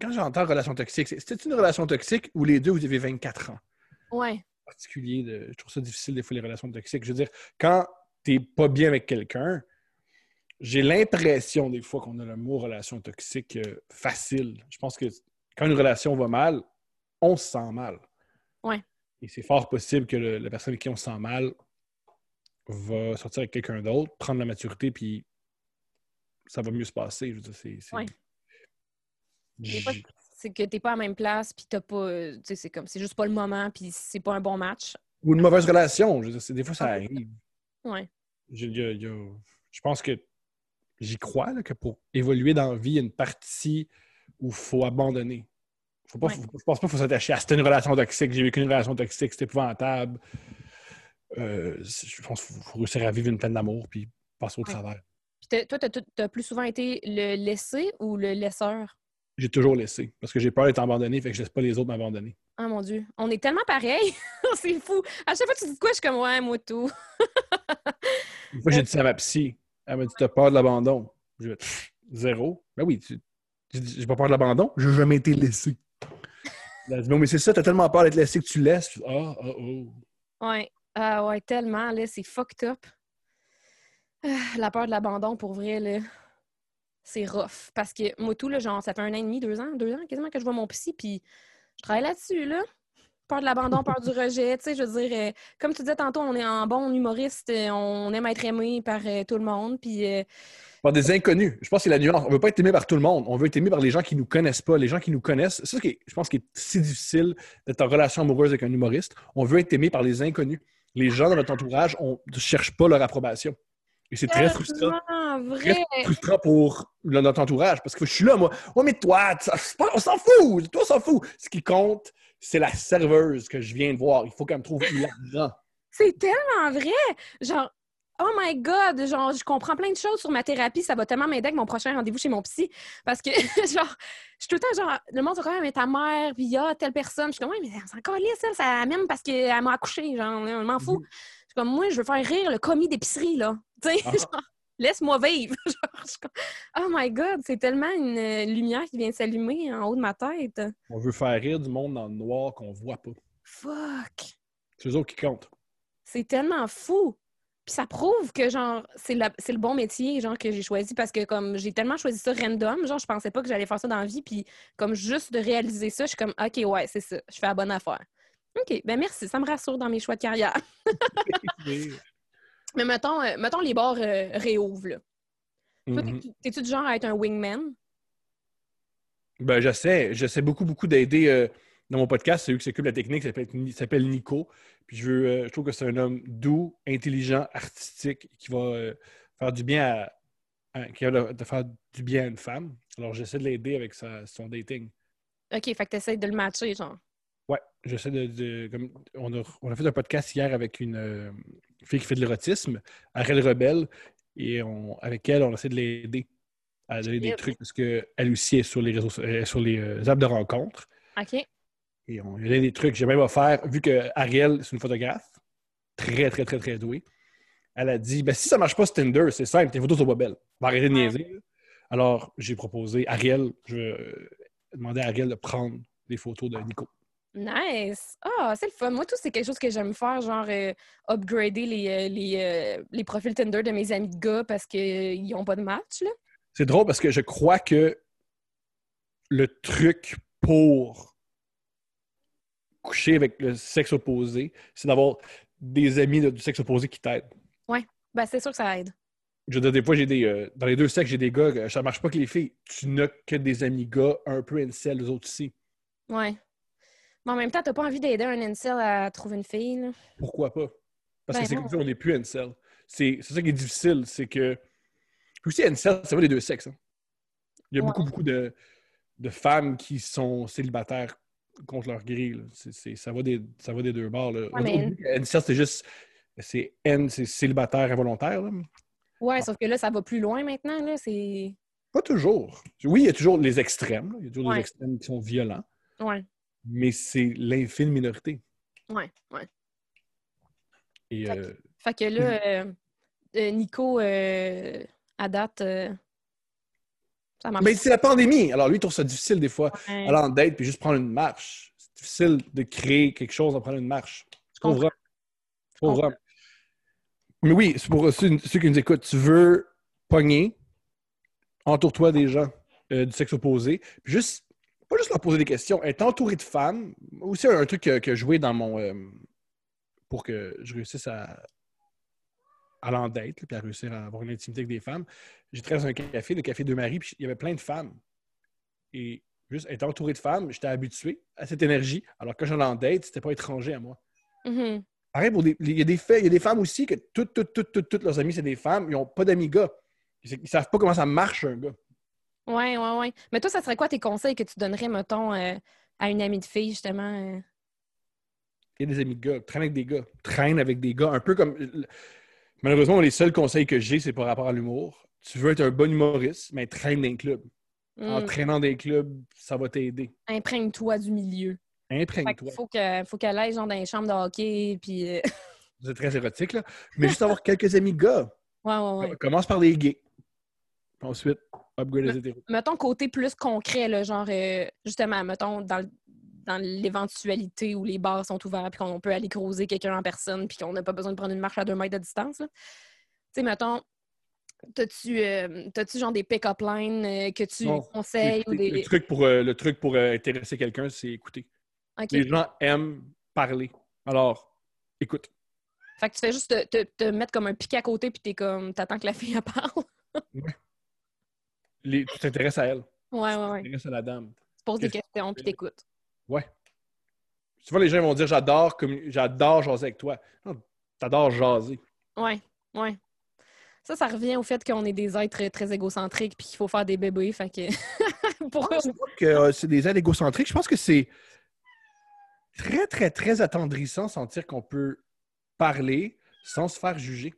B: quand j'entends relation toxique, c'est- c'était une relation toxique où les deux, vous avez 24 ans.
A: Ouais.
B: particulier. De, je trouve ça difficile, des fois, les relations toxiques. Je veux dire, quand t'es pas bien avec quelqu'un, j'ai l'impression, des fois, qu'on a le mot relation toxique euh, facile. Je pense que quand une relation va mal, on se sent mal.
A: Ouais.
B: Et c'est fort possible que le- la personne avec qui on se sent mal va sortir avec quelqu'un d'autre, prendre la maturité, puis ça va mieux se passer. Je veux dire, c'est.
A: Ouais. Des fois,
B: J-
A: C'est que t'es pas à la même place, puis t'as pas. euh, Tu c'est comme. C'est juste pas le moment, puis c'est pas un bon match.
B: Ou une mauvaise relation. Je dire, des fois, ça arrive.
A: Ouais.
B: Je, a- je pense que j'y crois là, que pour évoluer dans la vie, il y a une partie où il faut abandonner. Faut pas,
A: Ouais.
B: faut- je pense pas qu'il faut s'attacher à c'était une relation toxique, j'ai vécu une relation toxique, c'était épouvantable. Euh, je pense qu'il faut, faut réussir à vivre une peine d'amour puis passer au
A: Ouais.
B: travers.
A: Puis toi, t'as tout- t'as plus souvent été le laissé ou le laisseur?
B: J'ai toujours laissé parce que j'ai peur d'être abandonné, fait que je laisse pas les autres m'abandonner.
A: Ah mon Dieu, on est tellement pareils. <laughs> c'est fou. À chaque fois que tu dis quoi, je suis comme ouais, moi tout.
B: Une fois, j'ai dit ça à ma psy. Elle m'a dit T'as peur de l'abandon dit Pff, Zéro. Ben oui, tu- j'ai pas peur de l'abandon, j'ai jamais été laissé. Elle a dit Non, mais c'est ça, t'as tellement peur d'être laissé que tu laisses. Je Ah, ah, oh.
A: Ouais. Ah ouais, tellement, là, c'est fucked up. Ah, la peur de l'abandon, pour vrai, là, c'est rough. Parce que moi, tout, là, genre, ça fait un an et demi, deux ans, deux ans quasiment que je vois mon psy, puis je travaille là-dessus, là. Peur de l'abandon, peur du rejet, tu sais, je veux dire, euh, comme tu disais tantôt, on est en bon humoriste, euh, on aime être aimé par euh, tout le monde, puis
B: Par des inconnus. Je pense que c'est la nuance. On veut pas être aimé par tout le monde. On veut être aimé par les gens qui nous connaissent pas, les gens qui nous connaissent. C'est ça qui est, je pense, qui est si difficile d'être en relation amoureuse avec un humoriste. On veut être aimé par les inconnus. Les gens dans notre entourage, on ne cherche pas leur approbation. Et c'est très frustrant.
A: tellement
B: très
A: vrai.
B: frustrant pour le- notre entourage parce que je suis là, moi. Ouais, mais toi, pas- on s'en fout. Toi, on s'en fout. Ce qui compte, c'est la serveuse que je viens de voir. Il faut qu'elle me trouve hilarant. <laughs>
A: C'est tellement vrai! Genre, oh my God! Genre, je comprends plein de choses sur ma thérapie. Ça va tellement m'aider avec mon prochain rendez-vous chez mon psy. Parce que, <laughs> genre, je suis tout le temps, genre, le monde quand même mais ta mère, puis il y a telle personne. Je suis comme, ouais, mais c'est encore lisse, elle, ça même parce qu'elle m'a accouché. Genre, je m'en fous. Je suis comme, moi, je veux faire rire le commis d'épicerie, là. Tu sais,
B: Ah.
A: genre, laisse-moi vivre. <laughs> genre, je oh my God! C'est tellement une euh, lumière qui vient s'allumer en haut de ma tête.
B: On veut faire rire du monde dans le noir qu'on voit pas.
A: Fuck!
B: C'est eux autres qui comptent.
A: C'est tellement fou. Puis ça prouve que genre c'est le bon métier genre que j'ai choisi parce que comme j'ai tellement choisi ça random, genre je pensais pas que j'allais faire ça dans la vie puis comme juste de réaliser ça, je suis comme OK ouais, c'est ça, je fais la bonne affaire. OK, ben merci, ça me rassure dans mes choix de carrière. <laughs> <laughs> Mais mettons euh, mettons les bars euh, réouvrent là.
B: Mhm.
A: t'es- T'es-tu du genre à être un wingman?
B: Ben, j'essaie. J'essaie beaucoup, beaucoup d'aider euh, dans mon podcast. C'est eux qui s'occupent de la technique. Il s'appelle Nico. Puis je, veux, je trouve que c'est un homme doux, intelligent, artistique, qui va faire du bien à, à- qui va de, de faire du bien à une femme. Alors, j'essaie de l'aider avec sa- son dating.
A: OK, fait que t'essaies de le matcher, genre.
B: Ouais, j'essaie de. de- comme, on, a, on a fait un podcast hier avec une fille qui fait de l'érotisme, Ariel Rebelle, et on, avec elle, on essaie de l'aider à donner des trucs parce qu'elle aussi est sur les réseaux est sur les euh, apps de rencontres.
A: OK.
B: Et on lui a donné des trucs. J'ai même offert, vu que Ariel, c'est une photographe, très, très, très, très douée, elle a dit ben, si ça marche pas Tinder, c'est simple, tes photos sont pas belles. On va arrêter de niaiser. Alors, j'ai proposé Ariel, je vais euh, demander à Ariel de prendre des photos de Nico.
A: Nice! Ah, c'est le fun. Moi, tout, c'est quelque chose que j'aime faire, genre euh, upgrader les, euh, les, euh, les profils Tinder de mes amis de gars parce qu'ils n'ont pas de match, là.
B: C'est drôle parce que je crois que le truc pour coucher avec le sexe opposé, c'est d'avoir des amis de- du sexe opposé qui t'aident.
A: Ben, c'est sûr que ça aide.
B: Je veux dire, des fois, j'ai des. euh, dans les deux sexes, j'ai des gars, ça marche pas que les filles. Tu n'as que des amis gars, un peu incel, les autres aussi.
A: Ouais. Mais en même temps, t'as pas envie d'aider un incel à trouver une fille, là.
B: Pourquoi pas? Parce
A: Ben
B: que c'est comme ça, on n'est plus incel. C'est ça qui est difficile, c'est que. Puis aussi, incel, ça va des deux sexes. hein. Il y a
A: Ouais.
B: beaucoup, beaucoup de, de femmes qui sont célibataires contre leur grille. ça, va des, ça va des deux bords. Là.
A: Ouais, mais-
B: Incel, c'est juste. C'est N, c'est célibataire involontaire. Là.
A: Ouais, sauf que là, ça va plus loin maintenant, là.
B: Pas toujours. Oui, il y a toujours les extrêmes. là. Il y a toujours
A: Ouais.
B: des extrêmes qui sont violents.
A: Ouais,
B: mais c'est l'infime minorité.
A: ouais, ouais.
B: Et
A: Fait
B: euh,
A: Fait que là, euh, euh, Nico, euh, à date, ça marche.
B: mais c'est la pandémie. Alors lui, il trouve ça difficile des fois,
A: Ouais.
B: aller en date puis juste prendre une marche. C'est difficile de créer quelque chose en prenant une marche.
A: Je comprends.
B: Homme. Mais oui, c'est pour ceux, ceux qui nous écoutent. Tu veux pogner, entoure-toi des gens du sexe opposé. Puis juste, pas juste leur poser des questions, être entouré de femmes. Aussi, un truc que, que je jouais dans mon. euh, pour que je réussisse à date, là, puis à réussir à avoir une intimité avec des femmes. Travaillé dans un café, le Café de Marie, puis il y avait plein de femmes. Et Juste être entouré de femmes, j'étais habitué à cette énergie. Alors que quand j'en en date, c'était pas étranger à moi.
A: Mhm.
B: Pareil, pour des- il y, a des faits, il y a des femmes aussi que toutes, toutes, toutes, toutes, toutes leurs amis, c'est des femmes. Ils n'ont pas d'amis gars. Ils ne savent pas comment ça marche, un gars.
A: Ouais, ouais, ouais. Mais toi, ça serait quoi tes conseils que tu donnerais, mettons, euh, à une amie de fille, justement? euh?
B: Il y a des amis de gars. Traîne avec des gars. Traîne avec des gars. Un peu comme. Malheureusement, les seuls conseils que j'ai, c'est par rapport à l'humour. Tu veux être un bon humoriste, mais traîne dans les clubs. En
A: Hmm.
B: traînant des clubs, ça va t'aider.
A: Imprègne-toi du milieu.
B: Imprègne-toi.
A: faut que- faut qu'elle aille genre dans les chambres de hockey, puis... euh, <laughs>
B: C'est très érotique, là. Mais juste avoir quelques amis gars.
A: Ouais, ouais, ouais.
B: Commence par les gays. Ensuite, upgrade les hétéros.
A: Mettons côté plus concret, là, genre, euh, justement, mettons, dans, le- dans l'éventualité où les bars sont ouverts, puis qu'on peut aller croiser quelqu'un en personne, puis qu'on n'a pas besoin de prendre une marche à deux mètres de distance. Tu sais, mettons, t'as-tu euh, genre des pick-up lines euh, que tu
B: Non,
A: conseilles ou des...
B: Le truc pour, euh, le truc pour intéresser quelqu'un, c'est écouter. Les gens aiment parler. Alors, écoute.
A: Fait que tu fais juste te, te- te mettre comme un piquet à côté, puis t'es comme... T'attends que la fille, elle parle.
B: Les- tu t'intéresses à elle.
A: Ouais, ouais,
B: Tu
A: ouais.
B: t'intéresses à la dame.
A: Tu poses des questions, puis t'écoutes.
B: Ouais. Souvent, les gens vont dire J'adore j'adore jaser avec toi. Non, t'adores jaser.
A: Ouais, ouais. Ça, ça revient au fait qu'on est des êtres très égocentriques puis qu'il faut faire des bébés. Fait que <laughs> pour
B: Je pense pas que euh, c'est des aides égocentriques. Je pense que c'est très, très, très attendrissant sentir qu'on peut parler sans se faire juger.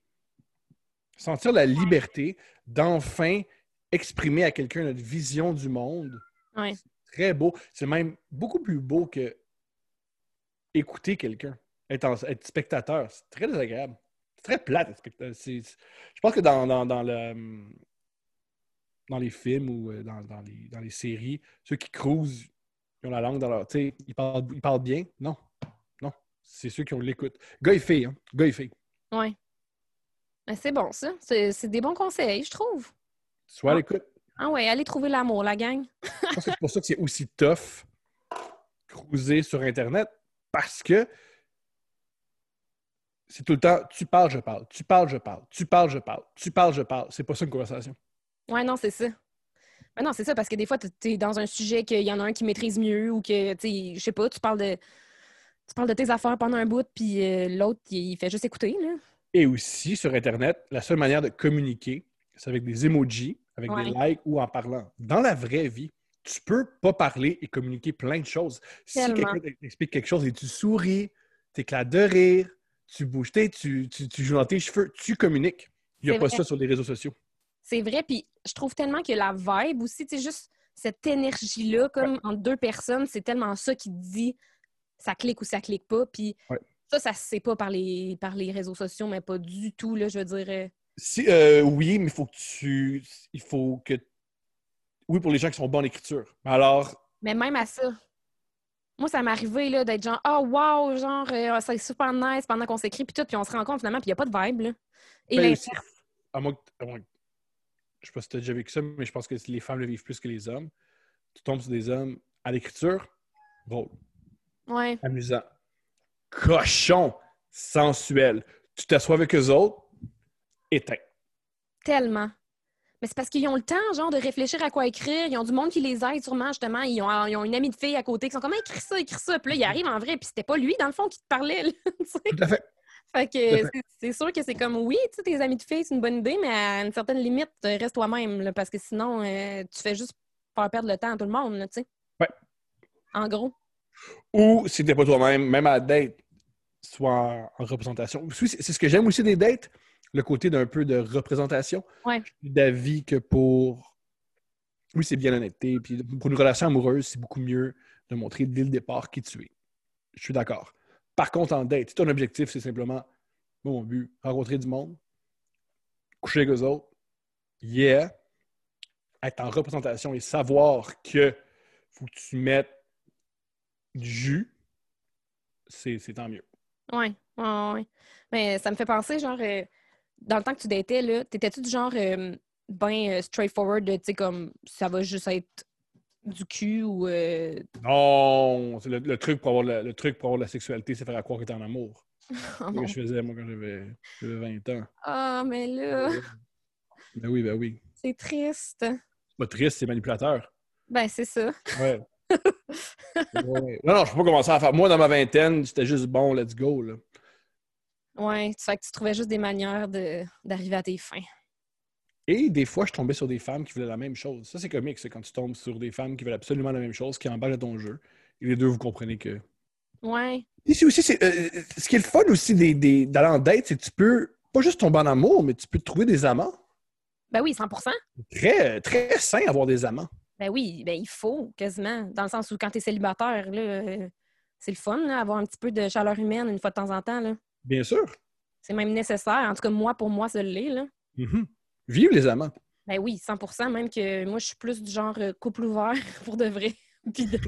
B: Sentir la liberté d'enfin exprimer à quelqu'un notre vision du monde.
A: Ouais.
B: C'est très beau. C'est même beaucoup plus beau que écouter quelqu'un, être, spectateur. C'est très désagréable. C'est très plate, être spectateur. Je pense que dans, dans, dans le, hum, dans les films ou euh, dans, dans les, dans les séries, ceux qui cruisent, ils ont la langue dans leur. Tu sais, ils parlent, ils parlent bien? Non. Non. C'est ceux qui ont l'écoute. Gars et filles, hein. Gars et filles.
A: Ouais. Ben, c'est bon, ça. C'est des bons conseils, je trouve.
B: Sois à
A: Ah.
B: l'écoute.
A: Ah ouais, allez trouver l'amour, la gang.
B: Je pense que c'est pour ça que c'est aussi tough cruiser sur Internet parce que c'est tout le temps tu parles, je parle, tu parles, je parle, tu parles, je parle, tu parles, je parle. C'est pas ça une conversation.
A: Ouais, non, c'est ça. Ben non, c'est ça, parce que des fois, t'es- t'es dans un sujet qu'il y en a un qui maîtrise mieux ou que, tu sais, je sais pas, tu parles de. Tu parles de tes affaires pendant un bout, puis euh, l'autre, il, il fait juste écouter, là.
B: Et aussi, sur Internet, la seule manière de communiquer, c'est avec des emojis, avec des
A: Ouais.
B: likes ou en parlant. Dans la vraie vie, tu peux pas parler et communiquer plein de choses. Si quelqu'un t'explique quelque chose et tu souris, t'éclates de rire, tu bouges tes, tu, tu, tu joues dans tes cheveux, tu communiques. Il n'y a pas
A: vrai.
B: ça sur les réseaux sociaux.
A: C'est vrai, puis je trouve tellement que la vibe aussi, tu sais, juste cette énergie-là, comme entre deux personnes, c'est tellement ça qui te dit ça clique ou ça clique pas. Puis
B: Ouais.
A: ça, ça se sait pas par les, par les réseaux sociaux, mais pas du tout, là, je veux dire.
B: Si, euh, oui, mais il faut que tu. Il faut que. Oui, pour les gens qui sont bons en écriture. Alors,
A: Mais même à ça. Moi, ça m'est arrivé là, d'être genre, oh wow, genre, euh, c'est super nice pendant qu'on s'écrit, puis tout, puis on se rend compte finalement, puis il n'y a pas de vibe. Là. Et
B: ben
A: l'inverse.
B: à que- à que- je sais pas si tu as déjà vécu ça, mais je pense que les femmes le vivent plus que les hommes. Tu tombes sur des hommes à l'écriture, drôle,
A: Ouais.
B: amusant, cochon, sensuel. Tu t'assois avec eux autres, éteint.
A: Tellement. Mais c'est parce qu'ils ont le temps, genre, de réfléchir à quoi écrire. Ils ont du monde qui les aide, sûrement, justement. Ils ont, ils ont une amie de fille à côté qui sont comme, écris ça, écris ça. Puis là, il arrive en vrai, puis c'était pas lui, dans le fond, qui te parlait. là. <laughs>
B: Tout à fait.
A: fait que c'est- sûr que c'est comme, oui, tu sais, tes amis de filles, c'est une bonne idée, mais à une certaine limite, reste toi-même, parce que sinon, euh, tu fais juste faire perdre le temps à tout le monde, tu sais.
B: Ouais.
A: En gros.
B: Ou si t'es pas toi-même, même à la date, soit en, en représentation. C'est ce que j'aime aussi des dates, le côté d'un peu de représentation.
A: Ouais.
B: Je suis d'avis que pour. Oui, c'est bien l'honnêteté. Puis pour une relation amoureuse, c'est beaucoup mieux de montrer dès le départ qui tu es. Je suis d'accord. Par contre, en date, si ton objectif, c'est simplement, mon but, rencontrer du monde, coucher avec eux autres, yeah, être en représentation et savoir que faut que tu mettes du jus, c'est c'est tant mieux.
A: Ouais, ouais, ouais. Mais ça me fait penser, genre, euh, dans le temps que tu datais, là, t'étais-tu du genre euh, ben euh, straightforward, de, tu sais, comme ça va juste être du cul ou. euh,
B: Non, le, le truc pour avoir la, le truc pour avoir la sexualité, c'est faire à croire que t'es en amour.
A: oh <laughs>
B: C'est ce que je faisais, moi, quand j'avais j'avais 20 ans.
A: Ah, mais là,
B: Ben oui, ben oui.
A: c'est triste.
B: Pas triste, c'est manipulateur.
A: Ben, c'est ça.
B: Ouais. <laughs> Ouais. Non, non, je peux pas commencer à faire. Moi, dans ma vingtaine, c'était juste bon, let's go. Là.
A: Ouais, tu fait que tu trouvais juste des manières de- d'arriver à tes fins.
B: Et des fois, je tombais sur des femmes qui voulaient la même chose. Ça, c'est comique, c'est quand tu tombes sur des femmes qui veulent absolument la même chose, qui embarquent dans ton jeu. Et les deux, vous comprenez que.
A: Ouais.
B: C'est aussi, euh, ce qui est le fun aussi des, des- d'aller en date, c'est que tu peux pas juste tomber en amour, mais tu peux trouver des amants.
A: Ben oui, 100%
B: Très, très sain avoir des amants.
A: Ben oui, ben il faut quasiment. Dans le sens où quand tu es célibataire, là, euh, c'est le fun, là, avoir un petit peu de chaleur humaine une fois de temps en temps. Là.
B: Bien sûr.
A: C'est même nécessaire. En tout cas, moi, pour moi, ça l'est. Là.
B: Mhm. Vive les amants.
A: Ben oui, 100% Même que moi, je suis plus du genre euh, couple ouvert <laughs> pour de vrai. <laughs> Puis de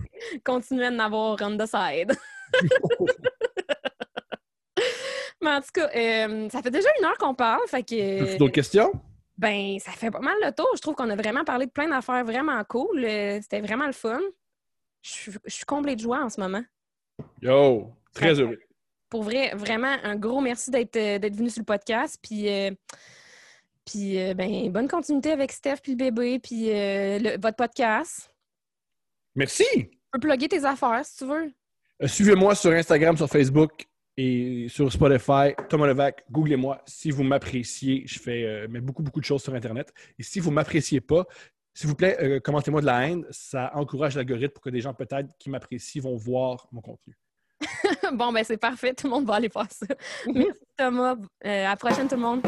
A: continuer à en avoir on the side. <laughs> Mais en tout cas, euh, ça fait déjà une heure qu'on parle. Fait que.
B: D'autres questions?
A: Ben, ça fait pas mal le tour. Je trouve qu'on a vraiment parlé de plein d'affaires vraiment cool. Euh, C'était vraiment le fun. Je suis- je suis comblée de joie en ce moment.
B: Yo, très heureux.
A: Pour vrai, vraiment, un gros merci d'être euh, venu sur le podcast. Puis, euh, puis euh, ben, bonne continuité avec Steph puis le bébé, puis euh, le- votre podcast.
B: Merci.
A: Tu peux plugger tes affaires si tu veux.
B: Suivez-moi sur Instagram, sur Facebook et sur Spotify. Thomas Levac, googlez-moi. Si vous m'appréciez, je fais mets beaucoup, beaucoup de choses sur Internet. Et si vous ne m'appréciez pas, s'il vous plaît, commentez-moi de la haine. Ça encourage l'algorithme pour que des gens peut-être qui m'apprécient vont voir mon contenu. <laughs>
A: bon, ben c'est parfait. Tout le monde va aller voir ça. Merci Thomas. Euh, à la prochaine tout le monde.